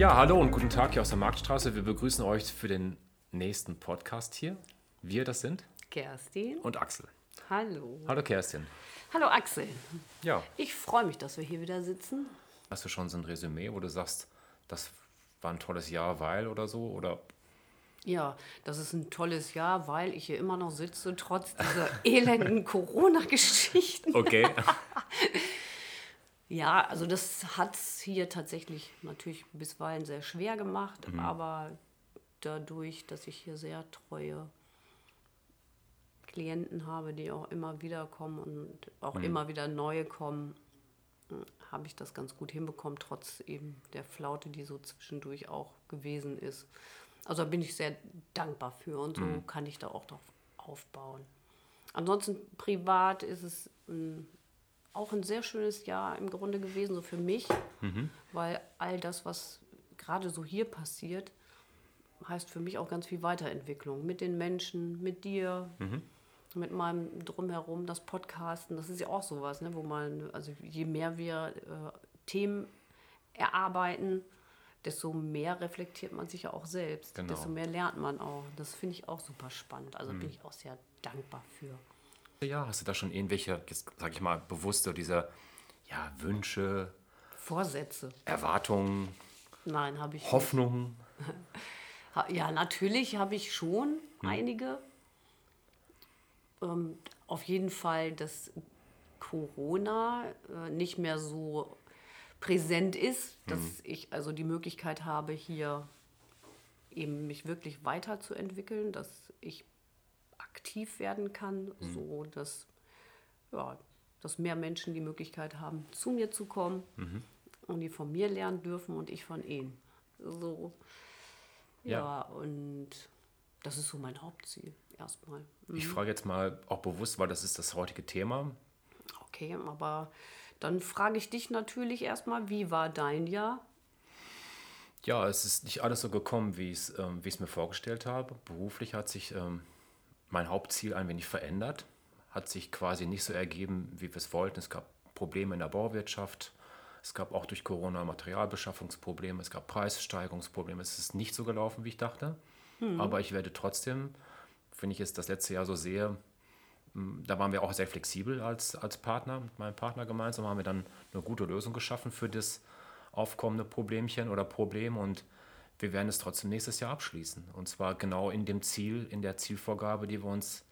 Ja, hallo und guten Tag hier aus der Marktstraße. Wir begrüßen euch für den nächsten Podcast hier. Wir, das sind Kerstin. und Axel. Hallo. Hallo Kerstin. Hallo Axel. Ja, Ich freue mich, dass wir hier wieder sitzen. hast du schon so ein Resümee, wo du sagst, das war ein tolles Jahr, weil oder so? Oder Ja, das ist ein tolles Jahr, weil ich hier immer noch sitze, trotz dieser elenden Corona-Geschichten. okay. Ja, also das hat es hier tatsächlich natürlich bisweilen sehr schwer gemacht, aber dadurch, dass ich hier sehr treue Klienten habe, die auch immer wieder kommen und auch immer wieder neue kommen, habe ich das ganz gut hinbekommen, trotz eben der Flaute, die so zwischendurch auch gewesen ist. Also da bin ich sehr dankbar für und so kann ich da auch drauf aufbauen. Ansonsten privat ist es ein, auch ein sehr schönes Jahr im Grunde gewesen, so für mich, weil all das, was gerade so hier passiert, heißt für mich auch ganz viel Weiterentwicklung mit den Menschen, mit dir, mit meinem Drumherum, das Podcasten. Das ist ja auch sowas, ne, wo man, also je mehr wir äh, Themen erarbeiten, desto mehr reflektiert man sich ja auch selbst, Genau. desto mehr lernt man auch. Das finde ich auch super spannend. Also bin ich auch sehr dankbar für. Ja, hast du da schon irgendwelche, jetzt sag ich mal, bewusste, diese ja, Wünsche, Vorsätze. Erwartungen, Nein, habe ich. Hoffnungen? Ja, natürlich habe ich schon einige. Ähm, auf jeden Fall, dass Corona äh, nicht mehr so präsent ist, dass ich also die Möglichkeit habe, hier eben mich wirklich weiterzuentwickeln, dass ich aktiv werden kann, so dass, ja, dass mehr Menschen die Möglichkeit haben, zu mir zu kommen und die von mir lernen dürfen und ich von ihnen. So. Ja. Ja, und das ist so mein Hauptziel erstmal. Ich frage jetzt mal auch bewusst, weil das ist das heutige Thema. Okay, aber dann frage ich dich natürlich erstmal, wie war dein Jahr? Ja, es ist nicht alles so gekommen, wie ich es ähm, wie mir vorgestellt habe. Beruflich hat sich ähm, mein Hauptziel ein wenig verändert, hat sich quasi nicht so ergeben, wie wir es wollten. Es gab Probleme in der Bauwirtschaft, es gab auch durch Corona Materialbeschaffungsprobleme, es gab Preissteigerungsprobleme. Es ist nicht so gelaufen, wie ich dachte. Aber ich werde trotzdem, wenn ich jetzt das letzte Jahr so sehe, m, da waren wir auch sehr flexibel als, als Partner, mit meinem Partner gemeinsam, haben wir dann eine gute Lösung geschaffen für das aufkommende Problemchen oder Problem und wir werden es trotzdem nächstes Jahr abschließen. Und zwar genau in dem Ziel, in der Zielvorgabe, die wir uns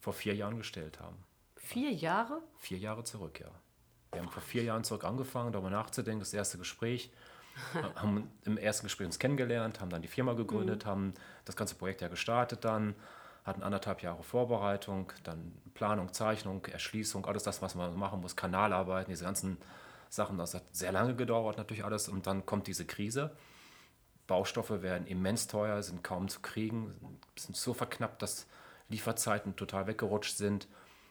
vor vier Jahren gestellt haben. Vier Jahre? Vier Jahre zurück, ja. Wir haben vor vier Jahren zurück angefangen, darüber nachzudenken, das erste Gespräch, haben im ersten Gespräch uns kennengelernt, haben dann die Firma gegründet, haben das ganze Projekt ja gestartet dann, hatten anderthalb Jahre Vorbereitung, dann Planung, Zeichnung, Erschließung, alles das, was man machen muss, Kanalarbeiten, diese ganzen Sachen, das hat sehr lange gedauert natürlich alles und dann kommt diese Krise. Baustoffe werden immens teuer, sind kaum zu kriegen, sind so verknappt, dass Lieferzeiten total weggerutscht sind.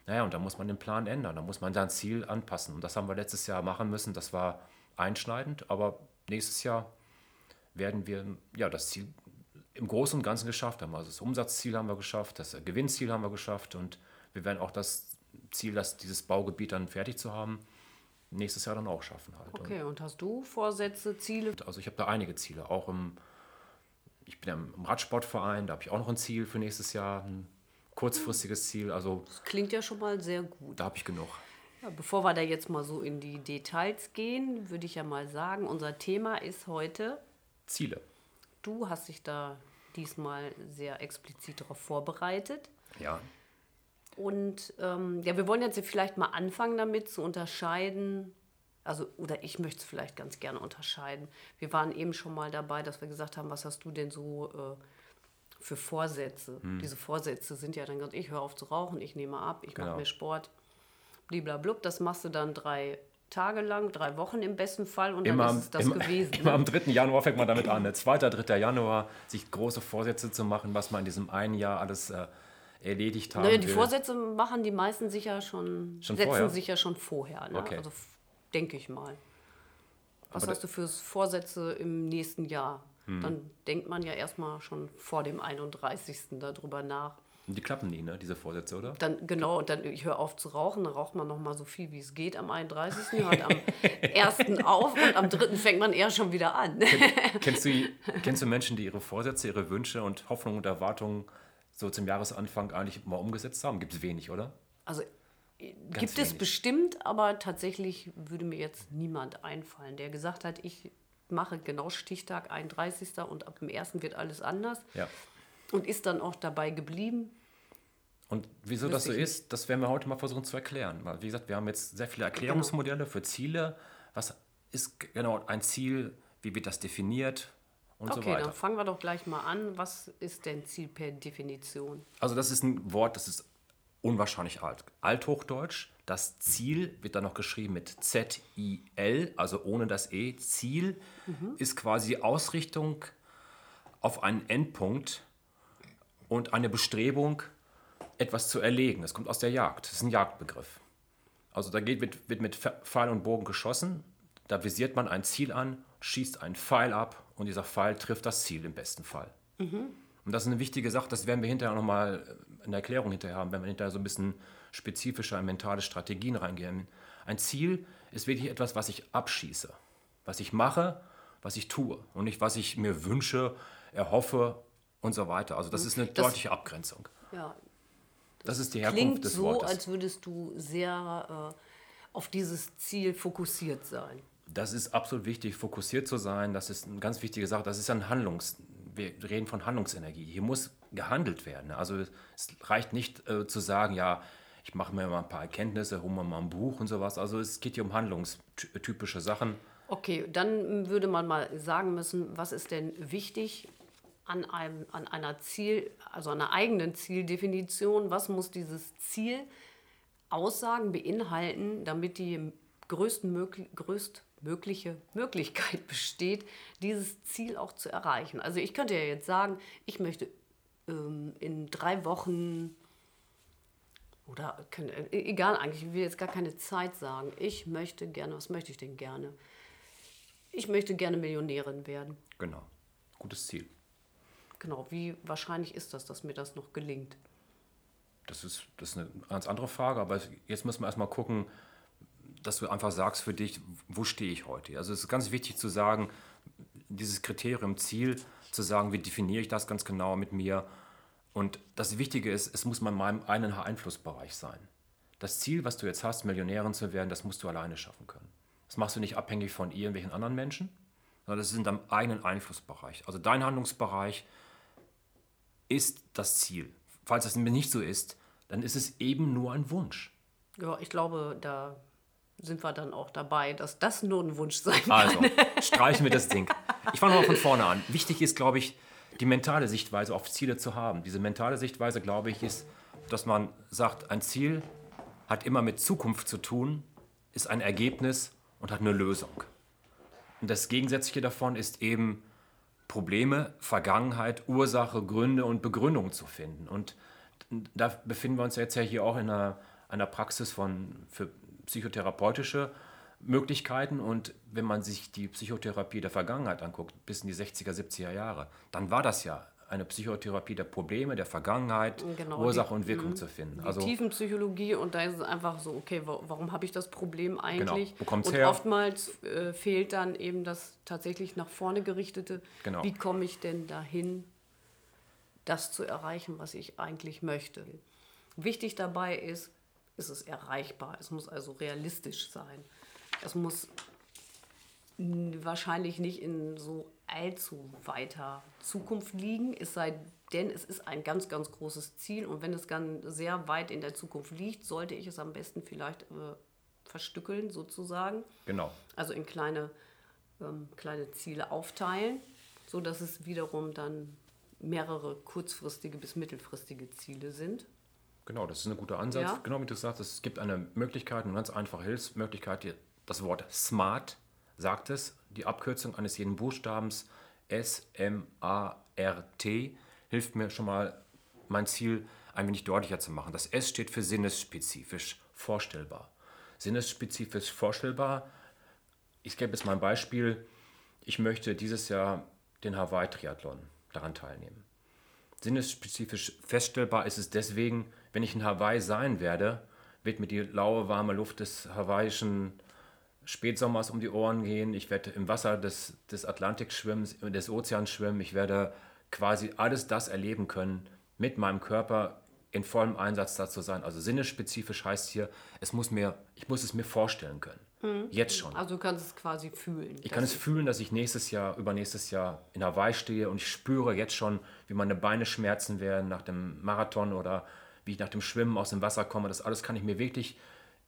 Naja, und da muss man den Plan ändern, da muss man sein Ziel anpassen. Und das haben wir letztes Jahr machen müssen. Das war einschneidend, aber nächstes Jahr werden wir ja das Ziel im Großen und Ganzen geschafft haben. Also das Umsatzziel haben wir geschafft, das Gewinnziel haben wir geschafft und wir werden auch das Ziel, das dieses Baugebiet dann fertig zu haben, nächstes Jahr dann auch schaffen halt. Und Okay, und hast du Vorsätze, Ziele? also ich habe da einige Ziele, auch im, ich bin ja im Radsportverein, da habe ich auch noch ein Ziel für nächstes Jahr, ein kurzfristiges Ziel, also Das klingt ja schon mal sehr gut. da habe ich genug. Ja, bevor wir da jetzt mal so in die Details gehen, würde ich ja mal sagen, unser Thema ist heute, Ziele. du hast dich da diesmal sehr explizit darauf vorbereitet. Ja, Und ähm, ja, wir wollen jetzt vielleicht mal anfangen damit zu unterscheiden. Also, oder ich möchte es vielleicht ganz gerne unterscheiden. Wir waren eben schon mal dabei, dass wir gesagt haben, was hast du denn so äh, für Vorsätze? Diese Vorsätze sind ja dann ganz, ich höre auf zu rauchen, ich nehme ab, ich Genau. mache mehr Sport, bliblablub. Das machst du dann drei Tage lang, drei Wochen im besten Fall und immer, dann am- ist es das immer, gewesen. immer ne? am 3. Januar fängt man damit an. Ne? 2. 3. Januar, sich große Vorsätze zu machen, was man in diesem einen Jahr alles äh, erledigt haben Naja, die will. Vorsätze machen die meisten sich ja schon, Schon setzen vorher? sich ja schon vorher. Ne? Okay. Also denke ich mal. Was Aber hast du für Vorsätze im nächsten Jahr? Hm. Dann denkt man ja erstmal schon vor dem 31. darüber nach. Die klappen nie, ne, diese Vorsätze, oder? Dann, genau, und dann, ich höre auf zu rauchen, dann raucht man noch mal so viel, wie es geht am 31., hört am 1. auf und am 3. fängt man eher schon wieder an. Kennst du, kennst du Menschen, die ihre Vorsätze, ihre Wünsche und Hoffnungen und Erwartungen so zum Jahresanfang eigentlich mal umgesetzt haben? Gibt es wenig, oder? Also gibt es wenig. bestimmt, aber tatsächlich würde mir jetzt niemand einfallen, der gesagt hat, ich mache genau Stichtag 31. und ab dem 1. wird alles anders. Ja. Und ist dann auch dabei geblieben. Und wieso das so ist, das werden wir heute mal versuchen zu erklären. Weil, Wie gesagt, wir haben jetzt sehr viele Erklärungsmodelle für Ziele. Was ist genau ein Ziel? Wie wird das definiert? Und so Okay, weiter. dann fangen wir doch gleich mal an. Was ist denn Ziel per Definition? Also das ist ein Wort, das ist unwahrscheinlich alt. Althochdeutsch. Das Ziel wird dann noch geschrieben mit Z-I-L, also ohne das E. Ziel ist quasi die Ausrichtung auf einen Endpunkt und eine Bestrebung, etwas zu erlegen. Das kommt aus der Jagd. Das ist ein Jagdbegriff. Also da geht, wird, wird mit Pfeil und Bogen geschossen. Da visiert man ein Ziel an, schießt einen Pfeil ab und dieser Pfeil trifft das Ziel im besten Fall. Und das ist eine wichtige Sache, das werden wir hinterher nochmal in der Erklärung hinterher haben, wenn wir hinterher so ein bisschen spezifischer in mentale Strategien reingehen. Ein Ziel ist wirklich etwas, was ich abschieße, was ich mache, was ich tue und nicht, was ich mir wünsche, erhoffe und so weiter. Also das ist eine Das- deutliche Abgrenzung. Ja, Das ist die Herkunft klingt des so, Wortes. als würdest du sehr äh, auf dieses Ziel fokussiert sein. Das ist absolut wichtig, fokussiert zu sein. Das ist eine ganz wichtige Sache. Das ist ein Handlungs. Wir reden von Handlungsenergie. Hier muss gehandelt werden. Also es reicht nicht äh, zu sagen, ja, ich mache mir mal ein paar Erkenntnisse, hole mir mal ein Buch und sowas. Also es geht hier um handlungstypische Sachen. Okay, dann würde man mal sagen müssen, was ist denn wichtig an, einem, an einer Ziel, also einer eigenen Zieldefinition? Was muss dieses Ziel aussagen, beinhalten, damit die größtmöglich, größtmögliche Möglichkeit besteht, dieses Ziel auch zu erreichen? Also ich könnte ja jetzt sagen, ich möchte ähm, in drei Wochen oder können, äh, egal eigentlich, ich will jetzt gar keine Zeit sagen. Ich möchte gerne, was möchte ich denn gerne? Ich möchte gerne Millionärin werden. Genau. Gutes Ziel. Genau, wie wahrscheinlich ist das, dass mir das noch gelingt? Das ist, das ist eine ganz andere Frage, aber jetzt müssen wir erstmal gucken, dass du einfach sagst für dich, wo stehe ich heute? Also es ist ganz wichtig zu sagen, dieses Kriterium Ziel, zu sagen, wie definiere ich das ganz genau mit mir. Und das Wichtige ist, es muss in meinem einen Einflussbereich sein. Das Ziel, was du jetzt hast, Millionärin zu werden, das musst du alleine schaffen können. Das machst du nicht abhängig von irgendwelchen anderen Menschen, sondern das ist in deinem eigenen Einflussbereich. Also dein Handlungsbereich ist das Ziel. Falls das nicht so ist, dann ist es eben nur ein Wunsch. Ja, ich glaube, da sind wir dann auch dabei, dass das nur ein Wunsch sein kann. Also, streichen wir das Ding. Ich fange mal von vorne an. Wichtig ist, glaube ich, die mentale Sichtweise auf Ziele zu haben. Diese mentale Sichtweise, glaube ich, ist, dass man sagt, ein Ziel hat immer mit Zukunft zu tun, ist ein Ergebnis und hat eine Lösung. Und das Gegensätzliche davon ist eben Probleme, Vergangenheit, Ursache, Gründe und Begründung zu finden. Und da befinden wir uns jetzt ja hier auch in einer, einer Praxis von, für psychotherapeutische Möglichkeiten. Und wenn man sich die Psychotherapie der Vergangenheit anguckt, bis in die 60er, 70er Jahre, dann war das ja eine Psychotherapie der Probleme, der Vergangenheit, Genau, Ursache die- und Wirkung zu finden. Die Also Tiefenpsychologie und da ist es einfach so, okay, wa- warum habe ich das Problem eigentlich? Genau, wo kommt's und her? oftmals äh, fehlt dann eben das tatsächlich nach vorne gerichtete. Genau. Wie komme ich denn dahin, das zu erreichen, was ich eigentlich möchte? Wichtig dabei ist, ist es erreichbar. Es muss also realistisch sein. Es muss wahrscheinlich nicht in so allzu weiter Zukunft liegen, es sei denn, es ist ein ganz, ganz großes Ziel und wenn es ganz sehr weit in der Zukunft liegt, sollte ich es am besten vielleicht äh, verstückeln sozusagen, genau. also in kleine, ähm, kleine Ziele aufteilen, so dass es wiederum dann mehrere kurzfristige bis mittelfristige Ziele sind. Genau, das ist ein guter Ansatz. Ja. Genau wie du sagst, es gibt eine Möglichkeit, eine ganz einfache Hilfsmöglichkeit. die- Das Wort SMART sagt es, die Abkürzung eines jeden Buchstabens S-M-A-R-T hilft mir schon mal, mein Ziel ein wenig deutlicher zu machen. Das S steht für sinnesspezifisch, vorstellbar. Sinnesspezifisch vorstellbar. Ich gebe jetzt mal ein Beispiel. Ich möchte dieses Jahr den Hawaii-Triathlon daran teilnehmen. Sinnesspezifisch feststellbar ist es deswegen, wenn ich in Hawaii sein werde, wird mir die laue, warme Luft des hawaiischen Spätsommers um die Ohren gehen. Ich werde im Wasser des, des Atlantiks schwimmen, des Ozeans schwimmen. Ich werde quasi alles das erleben können, mit meinem Körper in vollem Einsatz dazu sein. Also sinnesspezifisch heißt hier, es muss mir, ich muss es mir vorstellen können. Mhm. Jetzt schon. Also du kannst es quasi fühlen. Ich kann es fühlen, dass ich nächstes Jahr, übernächstes Jahr in Hawaii stehe und ich spüre jetzt schon, wie meine Beine schmerzen werden nach dem Marathon oder wie ich nach dem Schwimmen aus dem Wasser komme. Das alles kann ich mir wirklich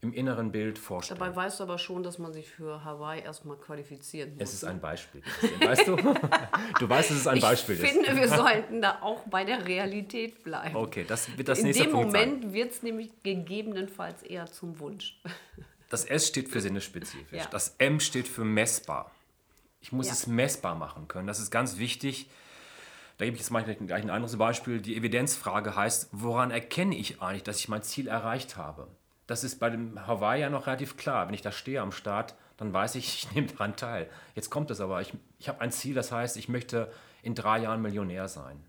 im inneren Bild vorstellen. Dabei weißt du aber schon, dass man sich für Hawaii erstmal qualifizieren muss. Es ist ein Beispiel. weißt du? du weißt, dass es ein Beispiel ist. Ich finde, wir sollten da auch bei der Realität bleiben. Okay, das wird das In nächste dem Moment wird es nämlich gegebenenfalls eher zum Wunsch. Das S steht für sinnesspezifisch. Ja. Das M steht für messbar. Ich muss ja. es messbar machen können. Das ist ganz wichtig. Da gebe ich jetzt mal gleich ein anderes Beispiel. Die Evidenzfrage heißt, woran erkenne ich eigentlich, dass ich mein Ziel erreicht habe? Das ist bei dem Hawaii ja noch relativ klar. Wenn ich da stehe am Start, dann weiß ich, ich nehme daran teil. Jetzt kommt es aber. Ich, ich habe ein Ziel, das heißt, ich möchte in drei Jahren Millionär sein.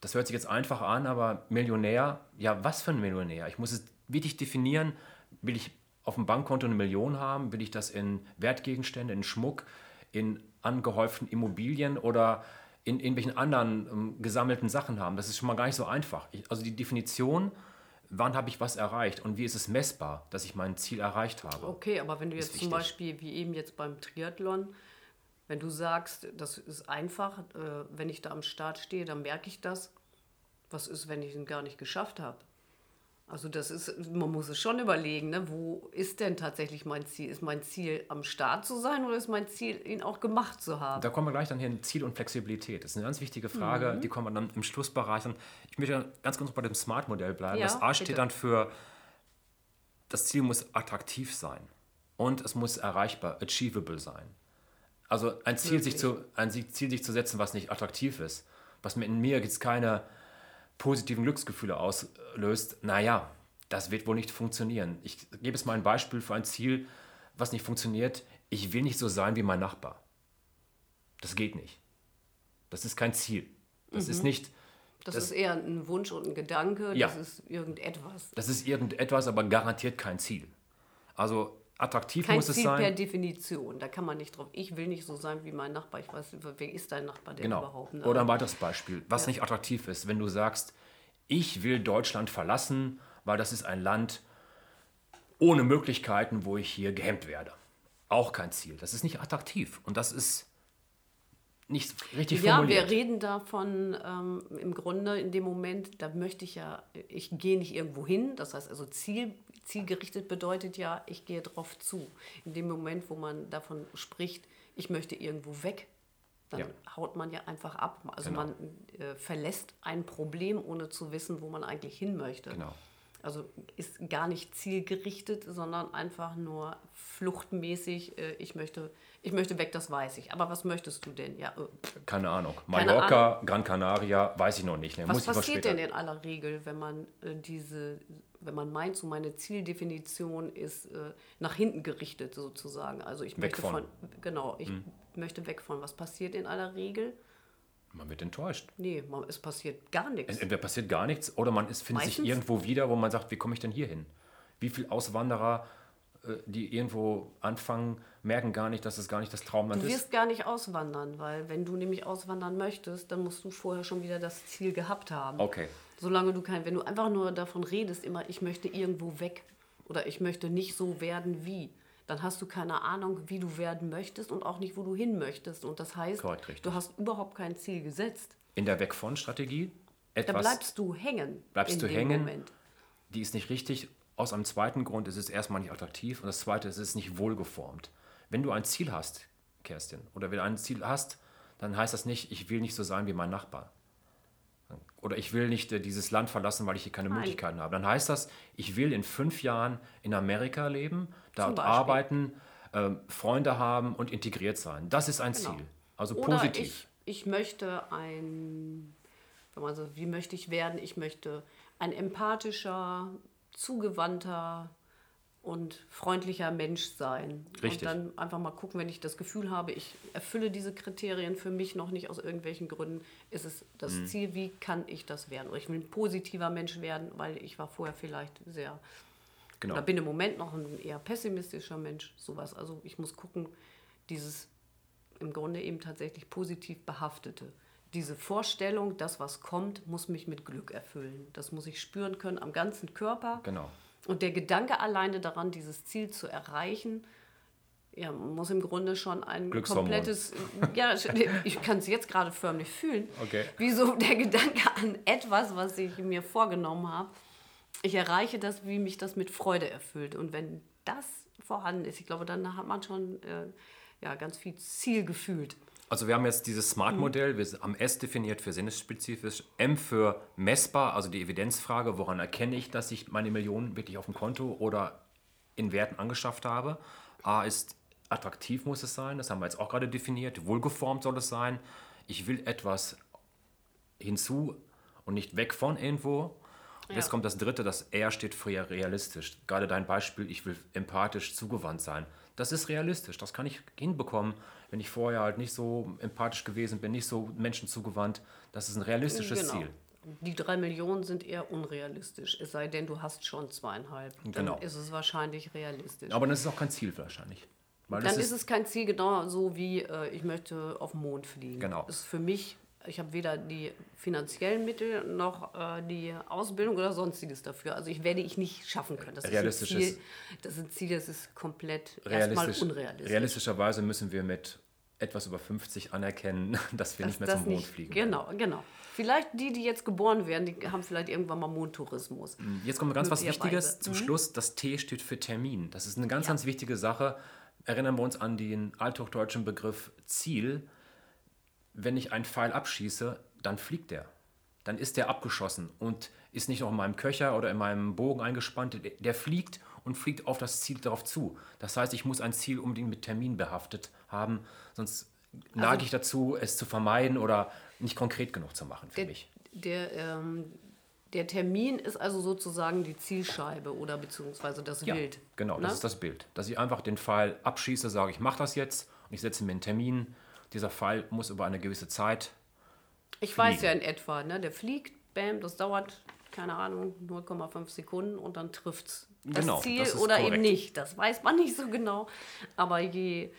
Das hört sich jetzt einfach an, aber Millionär, ja, was für ein Millionär? Ich muss es wirklich definieren. Will ich auf dem Bankkonto eine Million haben? Will ich das in Wertgegenstände, in Schmuck, in angehäuften Immobilien oder in irgendwelchen anderen ähm, gesammelten Sachen haben? Das ist schon mal gar nicht so einfach. Ich, also die Definition wann habe ich was erreicht und wie ist es messbar, dass ich mein Ziel erreicht habe. Okay, aber wenn du jetzt zum Beispiel, wie eben jetzt beim Triathlon, wenn du sagst, das ist einfach, äh, wenn ich da am Start stehe, dann merke ich das. Was ist, wenn ich ihn gar nicht geschafft habe? Also das ist, man muss es schon überlegen, ne? wo ist denn tatsächlich mein Ziel? Ist mein Ziel am Start zu sein oder ist mein Ziel, ihn auch gemacht zu haben? Da kommen wir gleich dann hin, Ziel und Flexibilität. Das ist eine ganz wichtige Frage, mhm. die kommen wir dann im Schlussbereich. Und ich möchte ganz kurz bei dem Smart-Modell bleiben. Ja, das A bitte. steht dann für, das Ziel muss attraktiv sein und es muss erreichbar, achievable sein. Also ein Ziel, sich zu, ein Ziel sich zu setzen, was nicht attraktiv ist, was mir in mir jetzt keine positiven Glücksgefühle auslöst, naja, das wird wohl nicht funktionieren. Ich gebe es mal ein Beispiel für ein Ziel, was nicht funktioniert. Ich will nicht so sein wie mein Nachbar. Das geht nicht. Das ist kein Ziel. Das mhm. ist nicht. Das, das, ist eher ein Wunsch und ein Gedanke. Ja, das ist irgendetwas. Das ist irgendetwas, aber garantiert kein Ziel. Also attraktiv Kein muss Ziel es sein. per Definition. Da kann man nicht drauf. Ich will nicht so sein wie mein Nachbar. Ich weiß, wer ist dein Nachbar denn genau. überhaupt? Ne? Oder ein weiteres Beispiel, was ja. nicht attraktiv ist, wenn du sagst, ich will Deutschland verlassen, weil das ist ein Land ohne Möglichkeiten, wo ich hier gehemmt werde. Auch kein Ziel. Das ist nicht attraktiv. Und das ist nicht richtig ja, formuliert. Ja, wir reden davon ähm, im Grunde in dem Moment, da möchte ich ja, ich gehe nicht irgendwo hin, das heißt also Ziel, zielgerichtet bedeutet ja, ich gehe drauf zu. In dem Moment, wo man davon spricht, ich möchte irgendwo weg, dann ja. haut man ja einfach ab. Also genau. man äh, verlässt ein Problem, ohne zu wissen, wo man eigentlich hin möchte. Genau. Also ist gar nicht zielgerichtet, sondern einfach nur fluchtmäßig, äh, ich möchte ich möchte weg, das weiß ich. Aber was möchtest du denn? Ja, äh, Keine Ahnung. Mallorca, Keine Ahnung. Gran Canaria, weiß ich noch nicht. Ne? Was passiert denn in aller Regel, wenn man äh, diese, wenn man meint, so meine Zieldefinition ist äh, nach hinten gerichtet sozusagen. Also ich weg möchte von. von genau, ich hm. möchte weg von. Was passiert in aller Regel? Man wird enttäuscht. Nee, man, es passiert gar nichts. Entweder passiert gar nichts oder man ist, findet Meistens? sich irgendwo wieder, wo man sagt, wie komme ich denn hier hin? Wie viele Auswanderer äh, die irgendwo anfangen, merken gar nicht, dass es gar nicht das Traumland ist. Du wirst ist. gar nicht auswandern, weil wenn du nämlich auswandern möchtest, dann musst du vorher schon wieder das Ziel gehabt haben. Okay. Solange du kein, wenn du einfach nur davon redest, immer ich möchte irgendwo weg oder ich möchte nicht so werden wie, dann hast du keine Ahnung, wie du werden möchtest und auch nicht, wo du hin möchtest. Und das heißt, Korrekt, du hast überhaupt kein Ziel gesetzt. In der Weg von Strategie etwas. Da bleibst du hängen. Bleibst du hängen. Moment. Die ist nicht richtig aus einem zweiten Grund ist es erstmal nicht attraktiv und das zweite ist, es ist nicht wohlgeformt. Wenn du ein Ziel hast, Kerstin, oder wenn du ein Ziel hast, dann heißt das nicht, ich will nicht so sein wie mein Nachbar. Oder ich will nicht äh, dieses Land verlassen, weil ich hier keine Nein. Möglichkeiten habe. Dann heißt das, ich will in fünf Jahren in Amerika leben, dort arbeiten, äh, Freunde haben und integriert sein. Das ist ein genau. Ziel. Also Oder positiv. Ich, ich möchte ein, wenn man so, wie möchte ich werden? Ich möchte ein empathischer, zugewandter, und freundlicher Mensch sein. Richtig. Und dann einfach mal gucken, wenn ich das Gefühl habe, ich erfülle diese Kriterien für mich noch nicht aus irgendwelchen Gründen, ist es das Mhm. Ziel, wie kann ich das werden? Oder ich will ein positiver Mensch werden, weil ich war vorher vielleicht sehr, Genau. oder bin im Moment noch ein eher pessimistischer Mensch, sowas. Also ich muss gucken, dieses im Grunde eben tatsächlich positiv behaftete. Diese Vorstellung, das, was kommt, muss mich mit Glück erfüllen. Das muss ich spüren können am ganzen Körper. Genau. Und der Gedanke alleine daran, dieses Ziel zu erreichen, ja, muss im Grunde schon ein komplettes, ja, ich kann es jetzt gerade förmlich fühlen, Okay. wie so der Gedanke an etwas, was ich mir vorgenommen habe. Ich erreiche das, wie mich das mit Freude erfüllt. Und wenn das vorhanden ist, ich glaube, dann hat man schon äh, ja, ganz viel Ziel gefühlt. Also wir haben jetzt dieses Smart-Modell, wir haben S definiert für sinnesspezifisch, M für messbar, also die Evidenzfrage, woran erkenne ich, dass ich meine Millionen wirklich auf dem Konto oder in Werten angeschafft habe. A ist attraktiv muss es sein, das haben wir jetzt auch gerade definiert, wohlgeformt soll es sein. Ich will etwas hinzu und nicht weg von irgendwo. Und Jetzt Ja. kommt das dritte, das R steht für ja realistisch. Gerade dein Beispiel, ich will empathisch zugewandt sein. Das ist realistisch, das kann ich hinbekommen, wenn ich vorher halt nicht so empathisch gewesen bin, nicht so Menschen zugewandt. Das ist ein realistisches Ziel. Die drei Millionen sind eher unrealistisch, es sei denn, du hast schon zweieinhalb. Dann Genau. ist es wahrscheinlich realistisch. Aber das ist auch kein Ziel wahrscheinlich. Weil Dann das ist, es kein Ziel genau so wie äh, ich möchte auf den Mond fliegen. Genau. Das ist für mich, ich habe weder die finanziellen Mittel noch äh, die Ausbildung oder sonstiges dafür. Also ich werde ich nicht schaffen können. Das Realistisch ist ein Ziel, das ist ein Ziel, das ist komplett erstmal realistisch, unrealistisch. realistischerweise müssen wir mit etwas über 50 anerkennen, dass wir Dass nicht mehr zum Mond nicht- fliegen. Genau, genau. Vielleicht die, die jetzt geboren werden, die haben vielleicht irgendwann mal Mondtourismus. Jetzt kommt ganz was. Wichtiges zum Schluss. Das T steht für Termin. Das ist eine ganz, Ja. ganz wichtige Sache. Erinnern wir uns an den althochdeutschen Begriff Ziel. Wenn ich einen Pfeil abschieße, dann fliegt der. Dann ist der abgeschossen und ist nicht noch in meinem Köcher oder in meinem Bogen eingespannt. Der- fliegt und fliegt auf das Ziel darauf zu. Das heißt, ich muss ein Ziel unbedingt mit Termin behaftet haben, sonst neige ich dazu, es zu vermeiden oder nicht konkret genug zu machen für Der, mich. der, ähm, der Termin ist also sozusagen die Zielscheibe oder beziehungsweise das Ja, Bild. Genau, ne? das ist das Bild. Dass ich einfach den Pfeil abschieße, sage, ich mache das jetzt und ich setze mir einen Termin. Dieser Pfeil muss über eine gewisse Zeit. Ich weiß fliegen. ja in etwa, ne? der fliegt, bam, das dauert, keine Ahnung, 0,5 Sekunden und dann trifft es das Genau, Ziel das oder eben korrekt. nicht. Das weiß man nicht so genau. Aber je,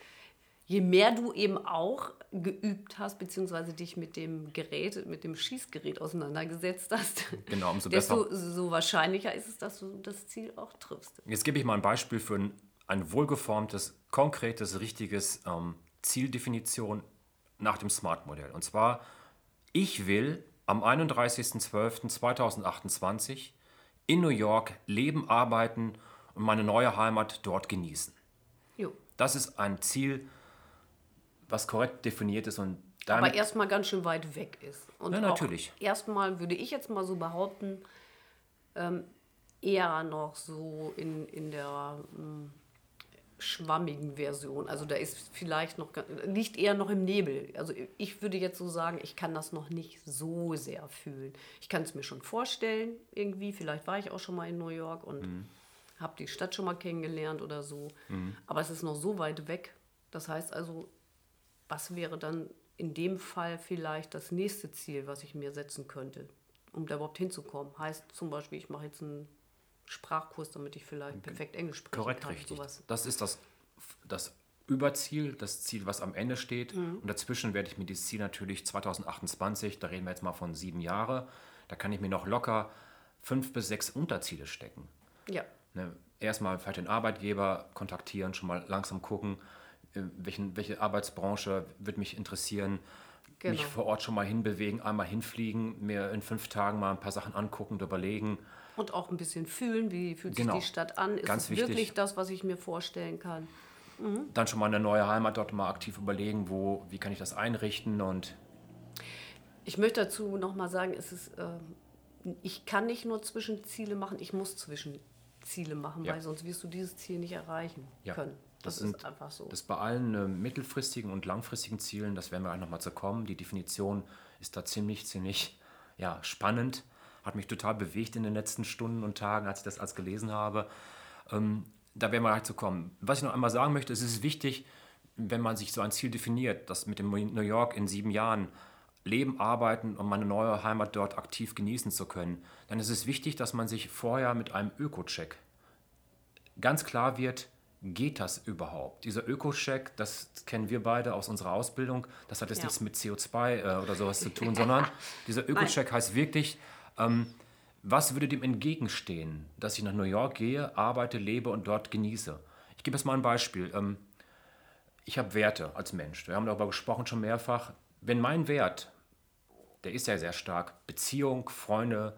je mehr du eben auch geübt hast, beziehungsweise dich mit dem Gerät, mit dem Schießgerät auseinandergesetzt hast, Genau, umso desto besser. so wahrscheinlicher ist es, dass du das Ziel auch triffst. Jetzt gebe ich mal ein Beispiel für ein, ein wohlgeformtes, konkretes, richtiges ähm, Zieldefinition nach dem Smart-Modell. Und zwar, ich will am 31.12.2028 in New York leben, arbeiten und meine neue Heimat dort genießen. Jo. Das ist ein Ziel, was korrekt definiert ist und aber damit erstmal ganz schön weit weg ist. Und Ja, natürlich. Erstmal würde ich jetzt mal so behaupten, ähm, eher noch so in, in der ähm, schwammigen Version. Also da ist vielleicht noch, liegt eher noch im Nebel. Also ich würde jetzt so sagen, ich kann das noch nicht so sehr fühlen. Ich kann es mir schon vorstellen irgendwie. Vielleicht war ich auch schon mal in New York und Mhm. habe die Stadt schon mal kennengelernt oder so. Aber es ist noch so weit weg. Das heißt also, was wäre dann in dem Fall vielleicht das nächste Ziel, was ich mir setzen könnte, um da überhaupt hinzukommen? Heißt zum Beispiel, ich mache jetzt einen Sprachkurs, damit ich vielleicht perfekt Englisch sprechen korrekt kann. richtig. Sowas. Das ist das, das Überziel, das Ziel, was am Ende steht. Mhm. Und dazwischen werde ich mir dieses Ziel natürlich 2028, da reden wir jetzt mal von sieben Jahre, da kann ich mir noch locker fünf bis sechs Unterziele stecken. Ja, Ne, erstmal vielleicht den Arbeitgeber kontaktieren, schon mal langsam gucken, äh, welchen, welche Arbeitsbranche wird mich interessieren, mich Genau. vor Ort schon mal hinbewegen, einmal hinfliegen, mir in fünf Tagen mal ein paar Sachen angucken und überlegen. Und auch ein bisschen fühlen, wie fühlt Genau. sich die Stadt an? Ist Ganz es wichtig. wirklich das, was ich mir vorstellen kann? Dann schon mal eine neue Heimat dort mal aktiv überlegen, wo, wie kann ich das einrichten und Ich möchte dazu nochmal sagen, es ist, ähm, ich kann nicht nur Zwischenziele machen, ich muss Zwischenziele machen, Ja. weil sonst wirst du dieses Ziel nicht erreichen Ja, können. Das, das sind- ist einfach so. das bei allen äh, mittelfristigen und langfristigen Zielen, das werden wir auch nochmal zu kommen. Die Definition ist da ziemlich, ziemlich ja, spannend. Hat mich total bewegt in den letzten Stunden und Tagen, als ich das alles gelesen habe. Ähm, da werden wir halt zu kommen. Was ich noch einmal sagen möchte, es ist wichtig, wenn man sich so ein Ziel definiert, dass mit dem New York in sieben Jahren leben, arbeiten und meine neue Heimat dort aktiv genießen zu können, dann ist es wichtig, dass man sich vorher mit einem Öko-Check ganz klar wird, geht das überhaupt? Dieser Öko-Check, das kennen wir beide aus unserer Ausbildung, das hat jetzt ja. nichts mit CO2 äh, oder sowas zu tun, sondern dieser Öko-Check heißt wirklich, ähm, was würde dem entgegenstehen, dass ich nach New York gehe, arbeite, lebe und dort genieße? Ich gebe jetzt mal ein Beispiel. Ähm, ich habe Werte als Mensch. Wir haben darüber gesprochen schon mehrfach. Wenn mein Wert, der ist ja sehr stark, Beziehung, Freunde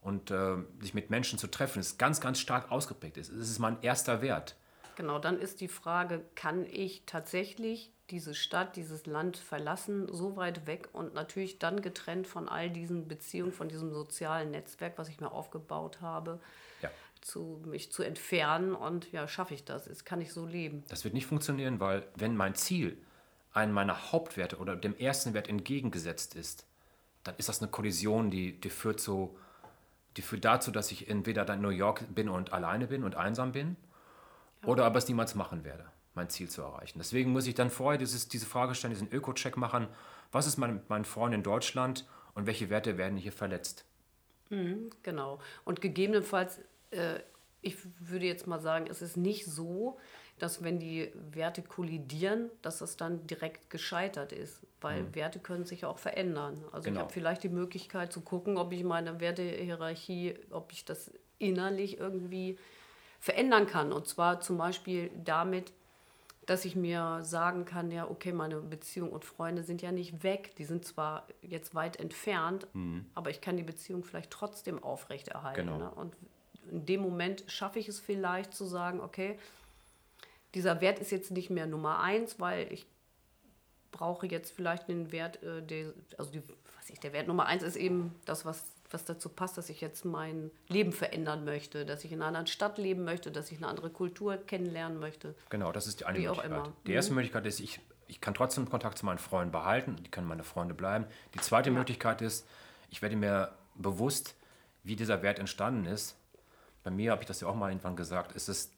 und äh, sich mit Menschen zu treffen, ist ganz, ganz stark ausgeprägt ist. Es ist mein erster Wert. Genau, dann ist die Frage, kann ich tatsächlich diese Stadt, dieses Land verlassen, so weit weg und natürlich dann getrennt von all diesen Beziehungen, von diesem sozialen Netzwerk, was ich mir aufgebaut habe, ja. zu, mich zu entfernen und ja, schaffe ich das? Kann ich so leben? Das wird nicht funktionieren, weil wenn mein Ziel einem meiner Hauptwerte oder dem ersten Wert entgegengesetzt ist, dann ist das eine Kollision, die, die führt so, die führt dazu, dass ich entweder dann in New York bin und alleine bin und einsam bin, ja. oder aber es niemals machen werde mein Ziel zu erreichen. Deswegen muss ich dann vorher dieses, diese Frage stellen, diesen Öko-Check machen. Was ist mein, mein Freund in Deutschland und welche Werte werden hier verletzt? Mhm, genau. Und gegebenenfalls, äh, ich würde jetzt mal sagen, es ist nicht so, dass wenn die Werte kollidieren, dass das dann direkt gescheitert ist. Weil mhm. Werte können sich auch verändern. Also genau. ich habe vielleicht die Möglichkeit zu gucken, ob ich meine Wertehierarchie, ob ich das innerlich irgendwie verändern kann. Und zwar zum Beispiel damit, dass ich mir sagen kann, ja, okay, meine Beziehung und Freunde sind ja nicht weg. Die sind zwar jetzt weit entfernt, mhm. aber ich kann die Beziehung vielleicht trotzdem aufrechterhalten. Genau. Ne? Und in dem Moment schaffe ich es vielleicht zu sagen, okay, dieser Wert ist jetzt nicht mehr Nummer eins, weil ich brauche jetzt vielleicht den Wert, äh, der, also die, was ich, der Wert Nummer eins ist eben das, was was dazu passt, dass ich jetzt mein Leben verändern möchte, dass ich in einer anderen Stadt leben möchte, dass ich eine andere Kultur kennenlernen möchte. Genau, das ist die eine Wie Möglichkeit. Die erste mhm. Möglichkeit ist, ich, ich kann trotzdem Kontakt zu meinen Freunden behalten, die können meine Freunde bleiben. Die zweite ja. Möglichkeit ist, ich werde mir bewusst, wie dieser Wert entstanden ist. Bei mir habe ich das ja auch mal irgendwann gesagt, ist es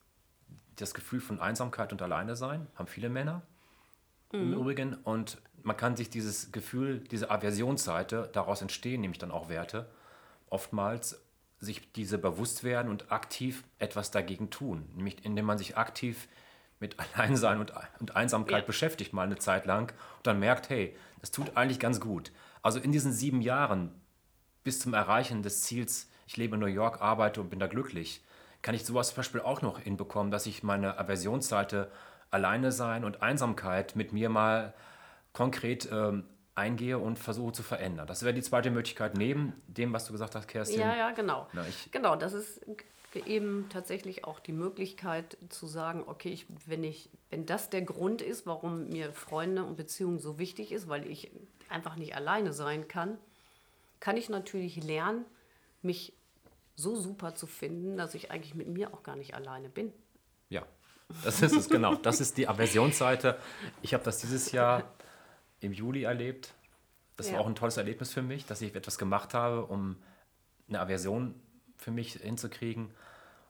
das Gefühl von Einsamkeit und Alleine sein, haben viele Männer mhm. im Übrigen. Und man kann sich dieses Gefühl, diese Aversionsseite daraus entstehen, nämlich dann auch Werte oftmals sich diese bewusst werden und aktiv etwas dagegen tun. Nämlich indem man sich aktiv mit Alleinsein und, und Einsamkeit ja. beschäftigt, mal eine Zeit lang und dann merkt, hey, das tut eigentlich ganz gut. Also in diesen sieben Jahren bis zum Erreichen des Ziels, ich lebe in New York, arbeite und bin da glücklich, kann ich sowas zum Beispiel auch noch hinbekommen, dass ich meine Aversionsseite Alleine sein und Einsamkeit mit mir mal konkret ähm, eingehe und versuche zu verändern. Das wäre die zweite Möglichkeit neben dem, was du gesagt hast, Kerstin. Ja, ja, genau. Na, genau, das ist eben tatsächlich auch die Möglichkeit zu sagen, okay, ich, wenn, ich, wenn das der Grund ist, warum mir Freunde und Beziehungen so wichtig ist, weil ich einfach nicht alleine sein kann, kann ich natürlich lernen, mich so super zu finden, dass ich eigentlich mit mir auch gar nicht alleine bin. Ja, das ist es genau. Das ist die Aversionsseite. Ich habe das dieses Jahr im Juli erlebt. Das ja. war auch ein tolles Erlebnis für mich, dass ich etwas gemacht habe, um eine Aversion für mich hinzukriegen.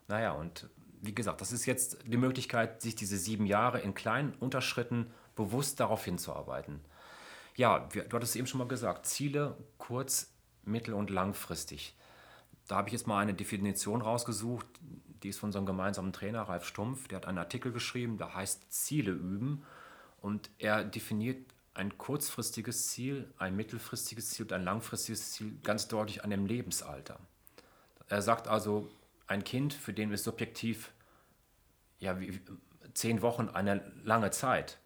Naja, und wie gesagt, das ist jetzt die Möglichkeit, sich diese sieben Jahre in kleinen Unterschritten bewusst darauf hinzuarbeiten. Ja, du hattest eben schon mal gesagt, Ziele kurz-, mittel- und langfristig. Da habe ich jetzt mal eine Definition rausgesucht, die ist von unserem gemeinsamen Trainer Ralf Stumpf. Der hat einen Artikel geschrieben, der heißt Ziele üben. Und er definiert ein kurzfristiges Ziel, ein mittelfristiges Ziel und ein langfristiges Ziel ganz deutlich an dem Lebensalter. Er sagt also, ein Kind, für den ist subjektiv ja, wie, zehn Wochen eine lange Zeit.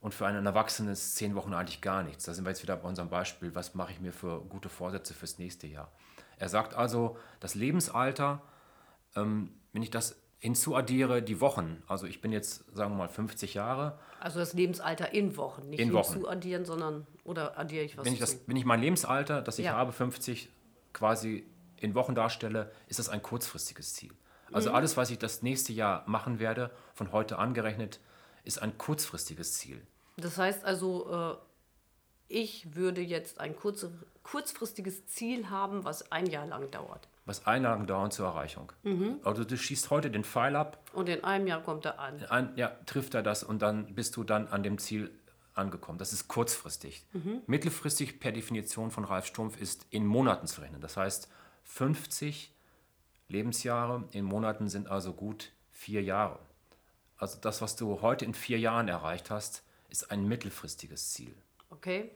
Und für einen Erwachsenen ist zehn Wochen eigentlich gar nichts. Da sind wir jetzt wieder bei unserem Beispiel, was mache ich mir für gute Vorsätze fürs nächste Jahr. Er sagt also, das Lebensalter, ähm, wenn ich das hinzuaddiere, die Wochen, also ich bin jetzt, sagen wir mal, 50 Jahre, also das Lebensalter in Wochen, nicht in Wochen. addieren, sondern oder addiere ich was? Wenn ich, das, wenn ich mein Lebensalter, das ich ja. habe, 50 quasi in Wochen darstelle, ist das ein kurzfristiges Ziel. Also mhm. alles, was ich das nächste Jahr machen werde, von heute angerechnet, ist ein kurzfristiges Ziel. Das heißt also, äh, ich würde jetzt ein kurz, kurzfristiges Ziel haben, was ein Jahr lang dauert. Was ein Jahr lang dauern zur Erreichung. Also du schießt heute den Pfeil ab, Und in einem Jahr kommt er an. ein, ja, trifft er das und dann bist du dann an dem Ziel angekommen. Das ist kurzfristig. Mittelfristig per Definition von Ralf Stumpf ist in Monaten zu rechnen. Das heißt, 50 Lebensjahre in Monaten sind also gut vier Jahre. Also das, was du heute in vier Jahren erreicht hast, ist ein mittelfristiges Ziel. Okay?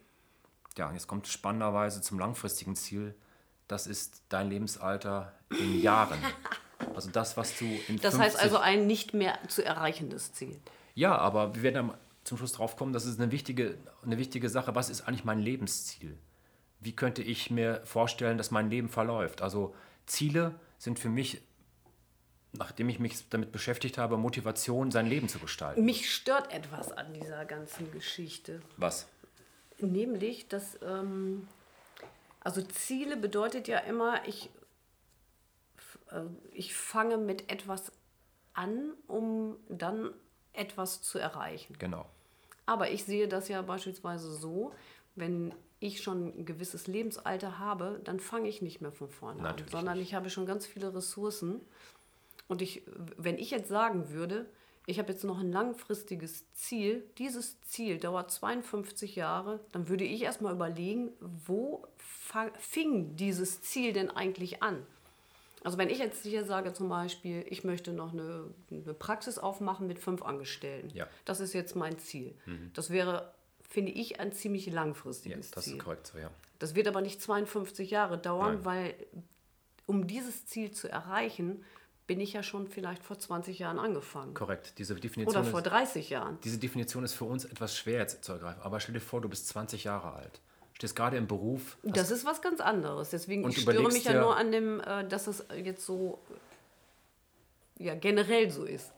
Ja, und jetzt kommt spannenderweise zum langfristigen Ziel. Das ist dein Lebensalter in Jahren. Also das, was du in Das 50 heißt also ein nicht mehr zu erreichendes Ziel. Ja, aber wir werden dann zum Schluss drauf kommen, das ist eine wichtige, eine wichtige Sache. Was ist eigentlich mein Lebensziel? Wie könnte ich mir vorstellen, dass mein Leben verläuft? Also Ziele sind für mich, nachdem ich mich damit beschäftigt habe, Motivation, sein Leben zu gestalten. Mich stört etwas an dieser ganzen Geschichte. Was? Nämlich, dass, ähm, also Ziele bedeutet ja immer, ich, äh, ich fange mit etwas an, um dann etwas zu erreichen. Genau. Aber ich sehe das ja beispielsweise so, wenn ich schon ein gewisses Lebensalter habe, dann fange ich nicht mehr von vorne an, Natürlich sondern ich habe schon ganz viele Ressourcen. Und ich, wenn ich jetzt sagen würde, ich habe jetzt noch ein langfristiges Ziel, dieses Ziel dauert 52 Jahre, dann würde ich erstmal überlegen, wo fing dieses Ziel denn eigentlich an? Also wenn ich jetzt hier sage zum Beispiel, ich möchte noch eine, eine Praxis aufmachen mit fünf Angestellten, Ja. das ist jetzt mein Ziel. Das wäre, finde ich, ein ziemlich Ja, langfristiges das Ziel. ist korrekt so, ja. Das wird aber nicht 52 Jahre dauern, Nein. weil um dieses Ziel zu erreichen, bin ich ja schon vielleicht vor 20 Jahren angefangen. Korrekt. Diese Definition, Oder vor ist, 30 Jahren. diese Definition ist für uns etwas schwer jetzt zu ergreifen. Aber stell dir vor, du bist 20 Jahre alt. Stehst gerade im Beruf. Das ist was ganz anderes. Deswegen ich störe mich ja dir- nur an dem, äh, dass es jetzt so ja, generell so ist.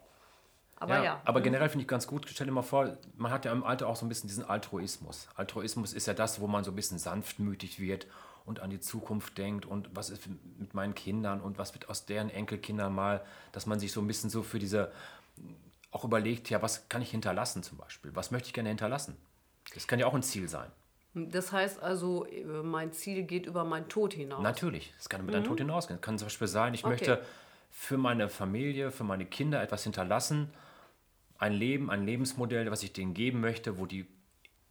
Aber ja. Aber generell finde ich ganz gut, stell dir mal vor, man hat ja im Alter auch so ein bisschen diesen Altruismus. Altruismus ist ja das, wo man so ein bisschen sanftmütig wird und an die Zukunft denkt und was ist mit meinen Kindern und was wird aus deren Enkelkindern mal, dass man sich so ein bisschen so für diese, auch überlegt, ja, was kann ich hinterlassen zum Beispiel? Was möchte ich gerne hinterlassen? Das kann ja auch ein Ziel sein. Das heißt also, äh, mein Ziel geht über meinen Tod hinaus. Natürlich, es kann über deinen Tod hinausgehen. Es kann zum Beispiel sein, ich Okay. möchte für meine Familie, für meine Kinder etwas hinterlassen, ein Leben, ein Lebensmodell, was ich denen geben möchte, wo die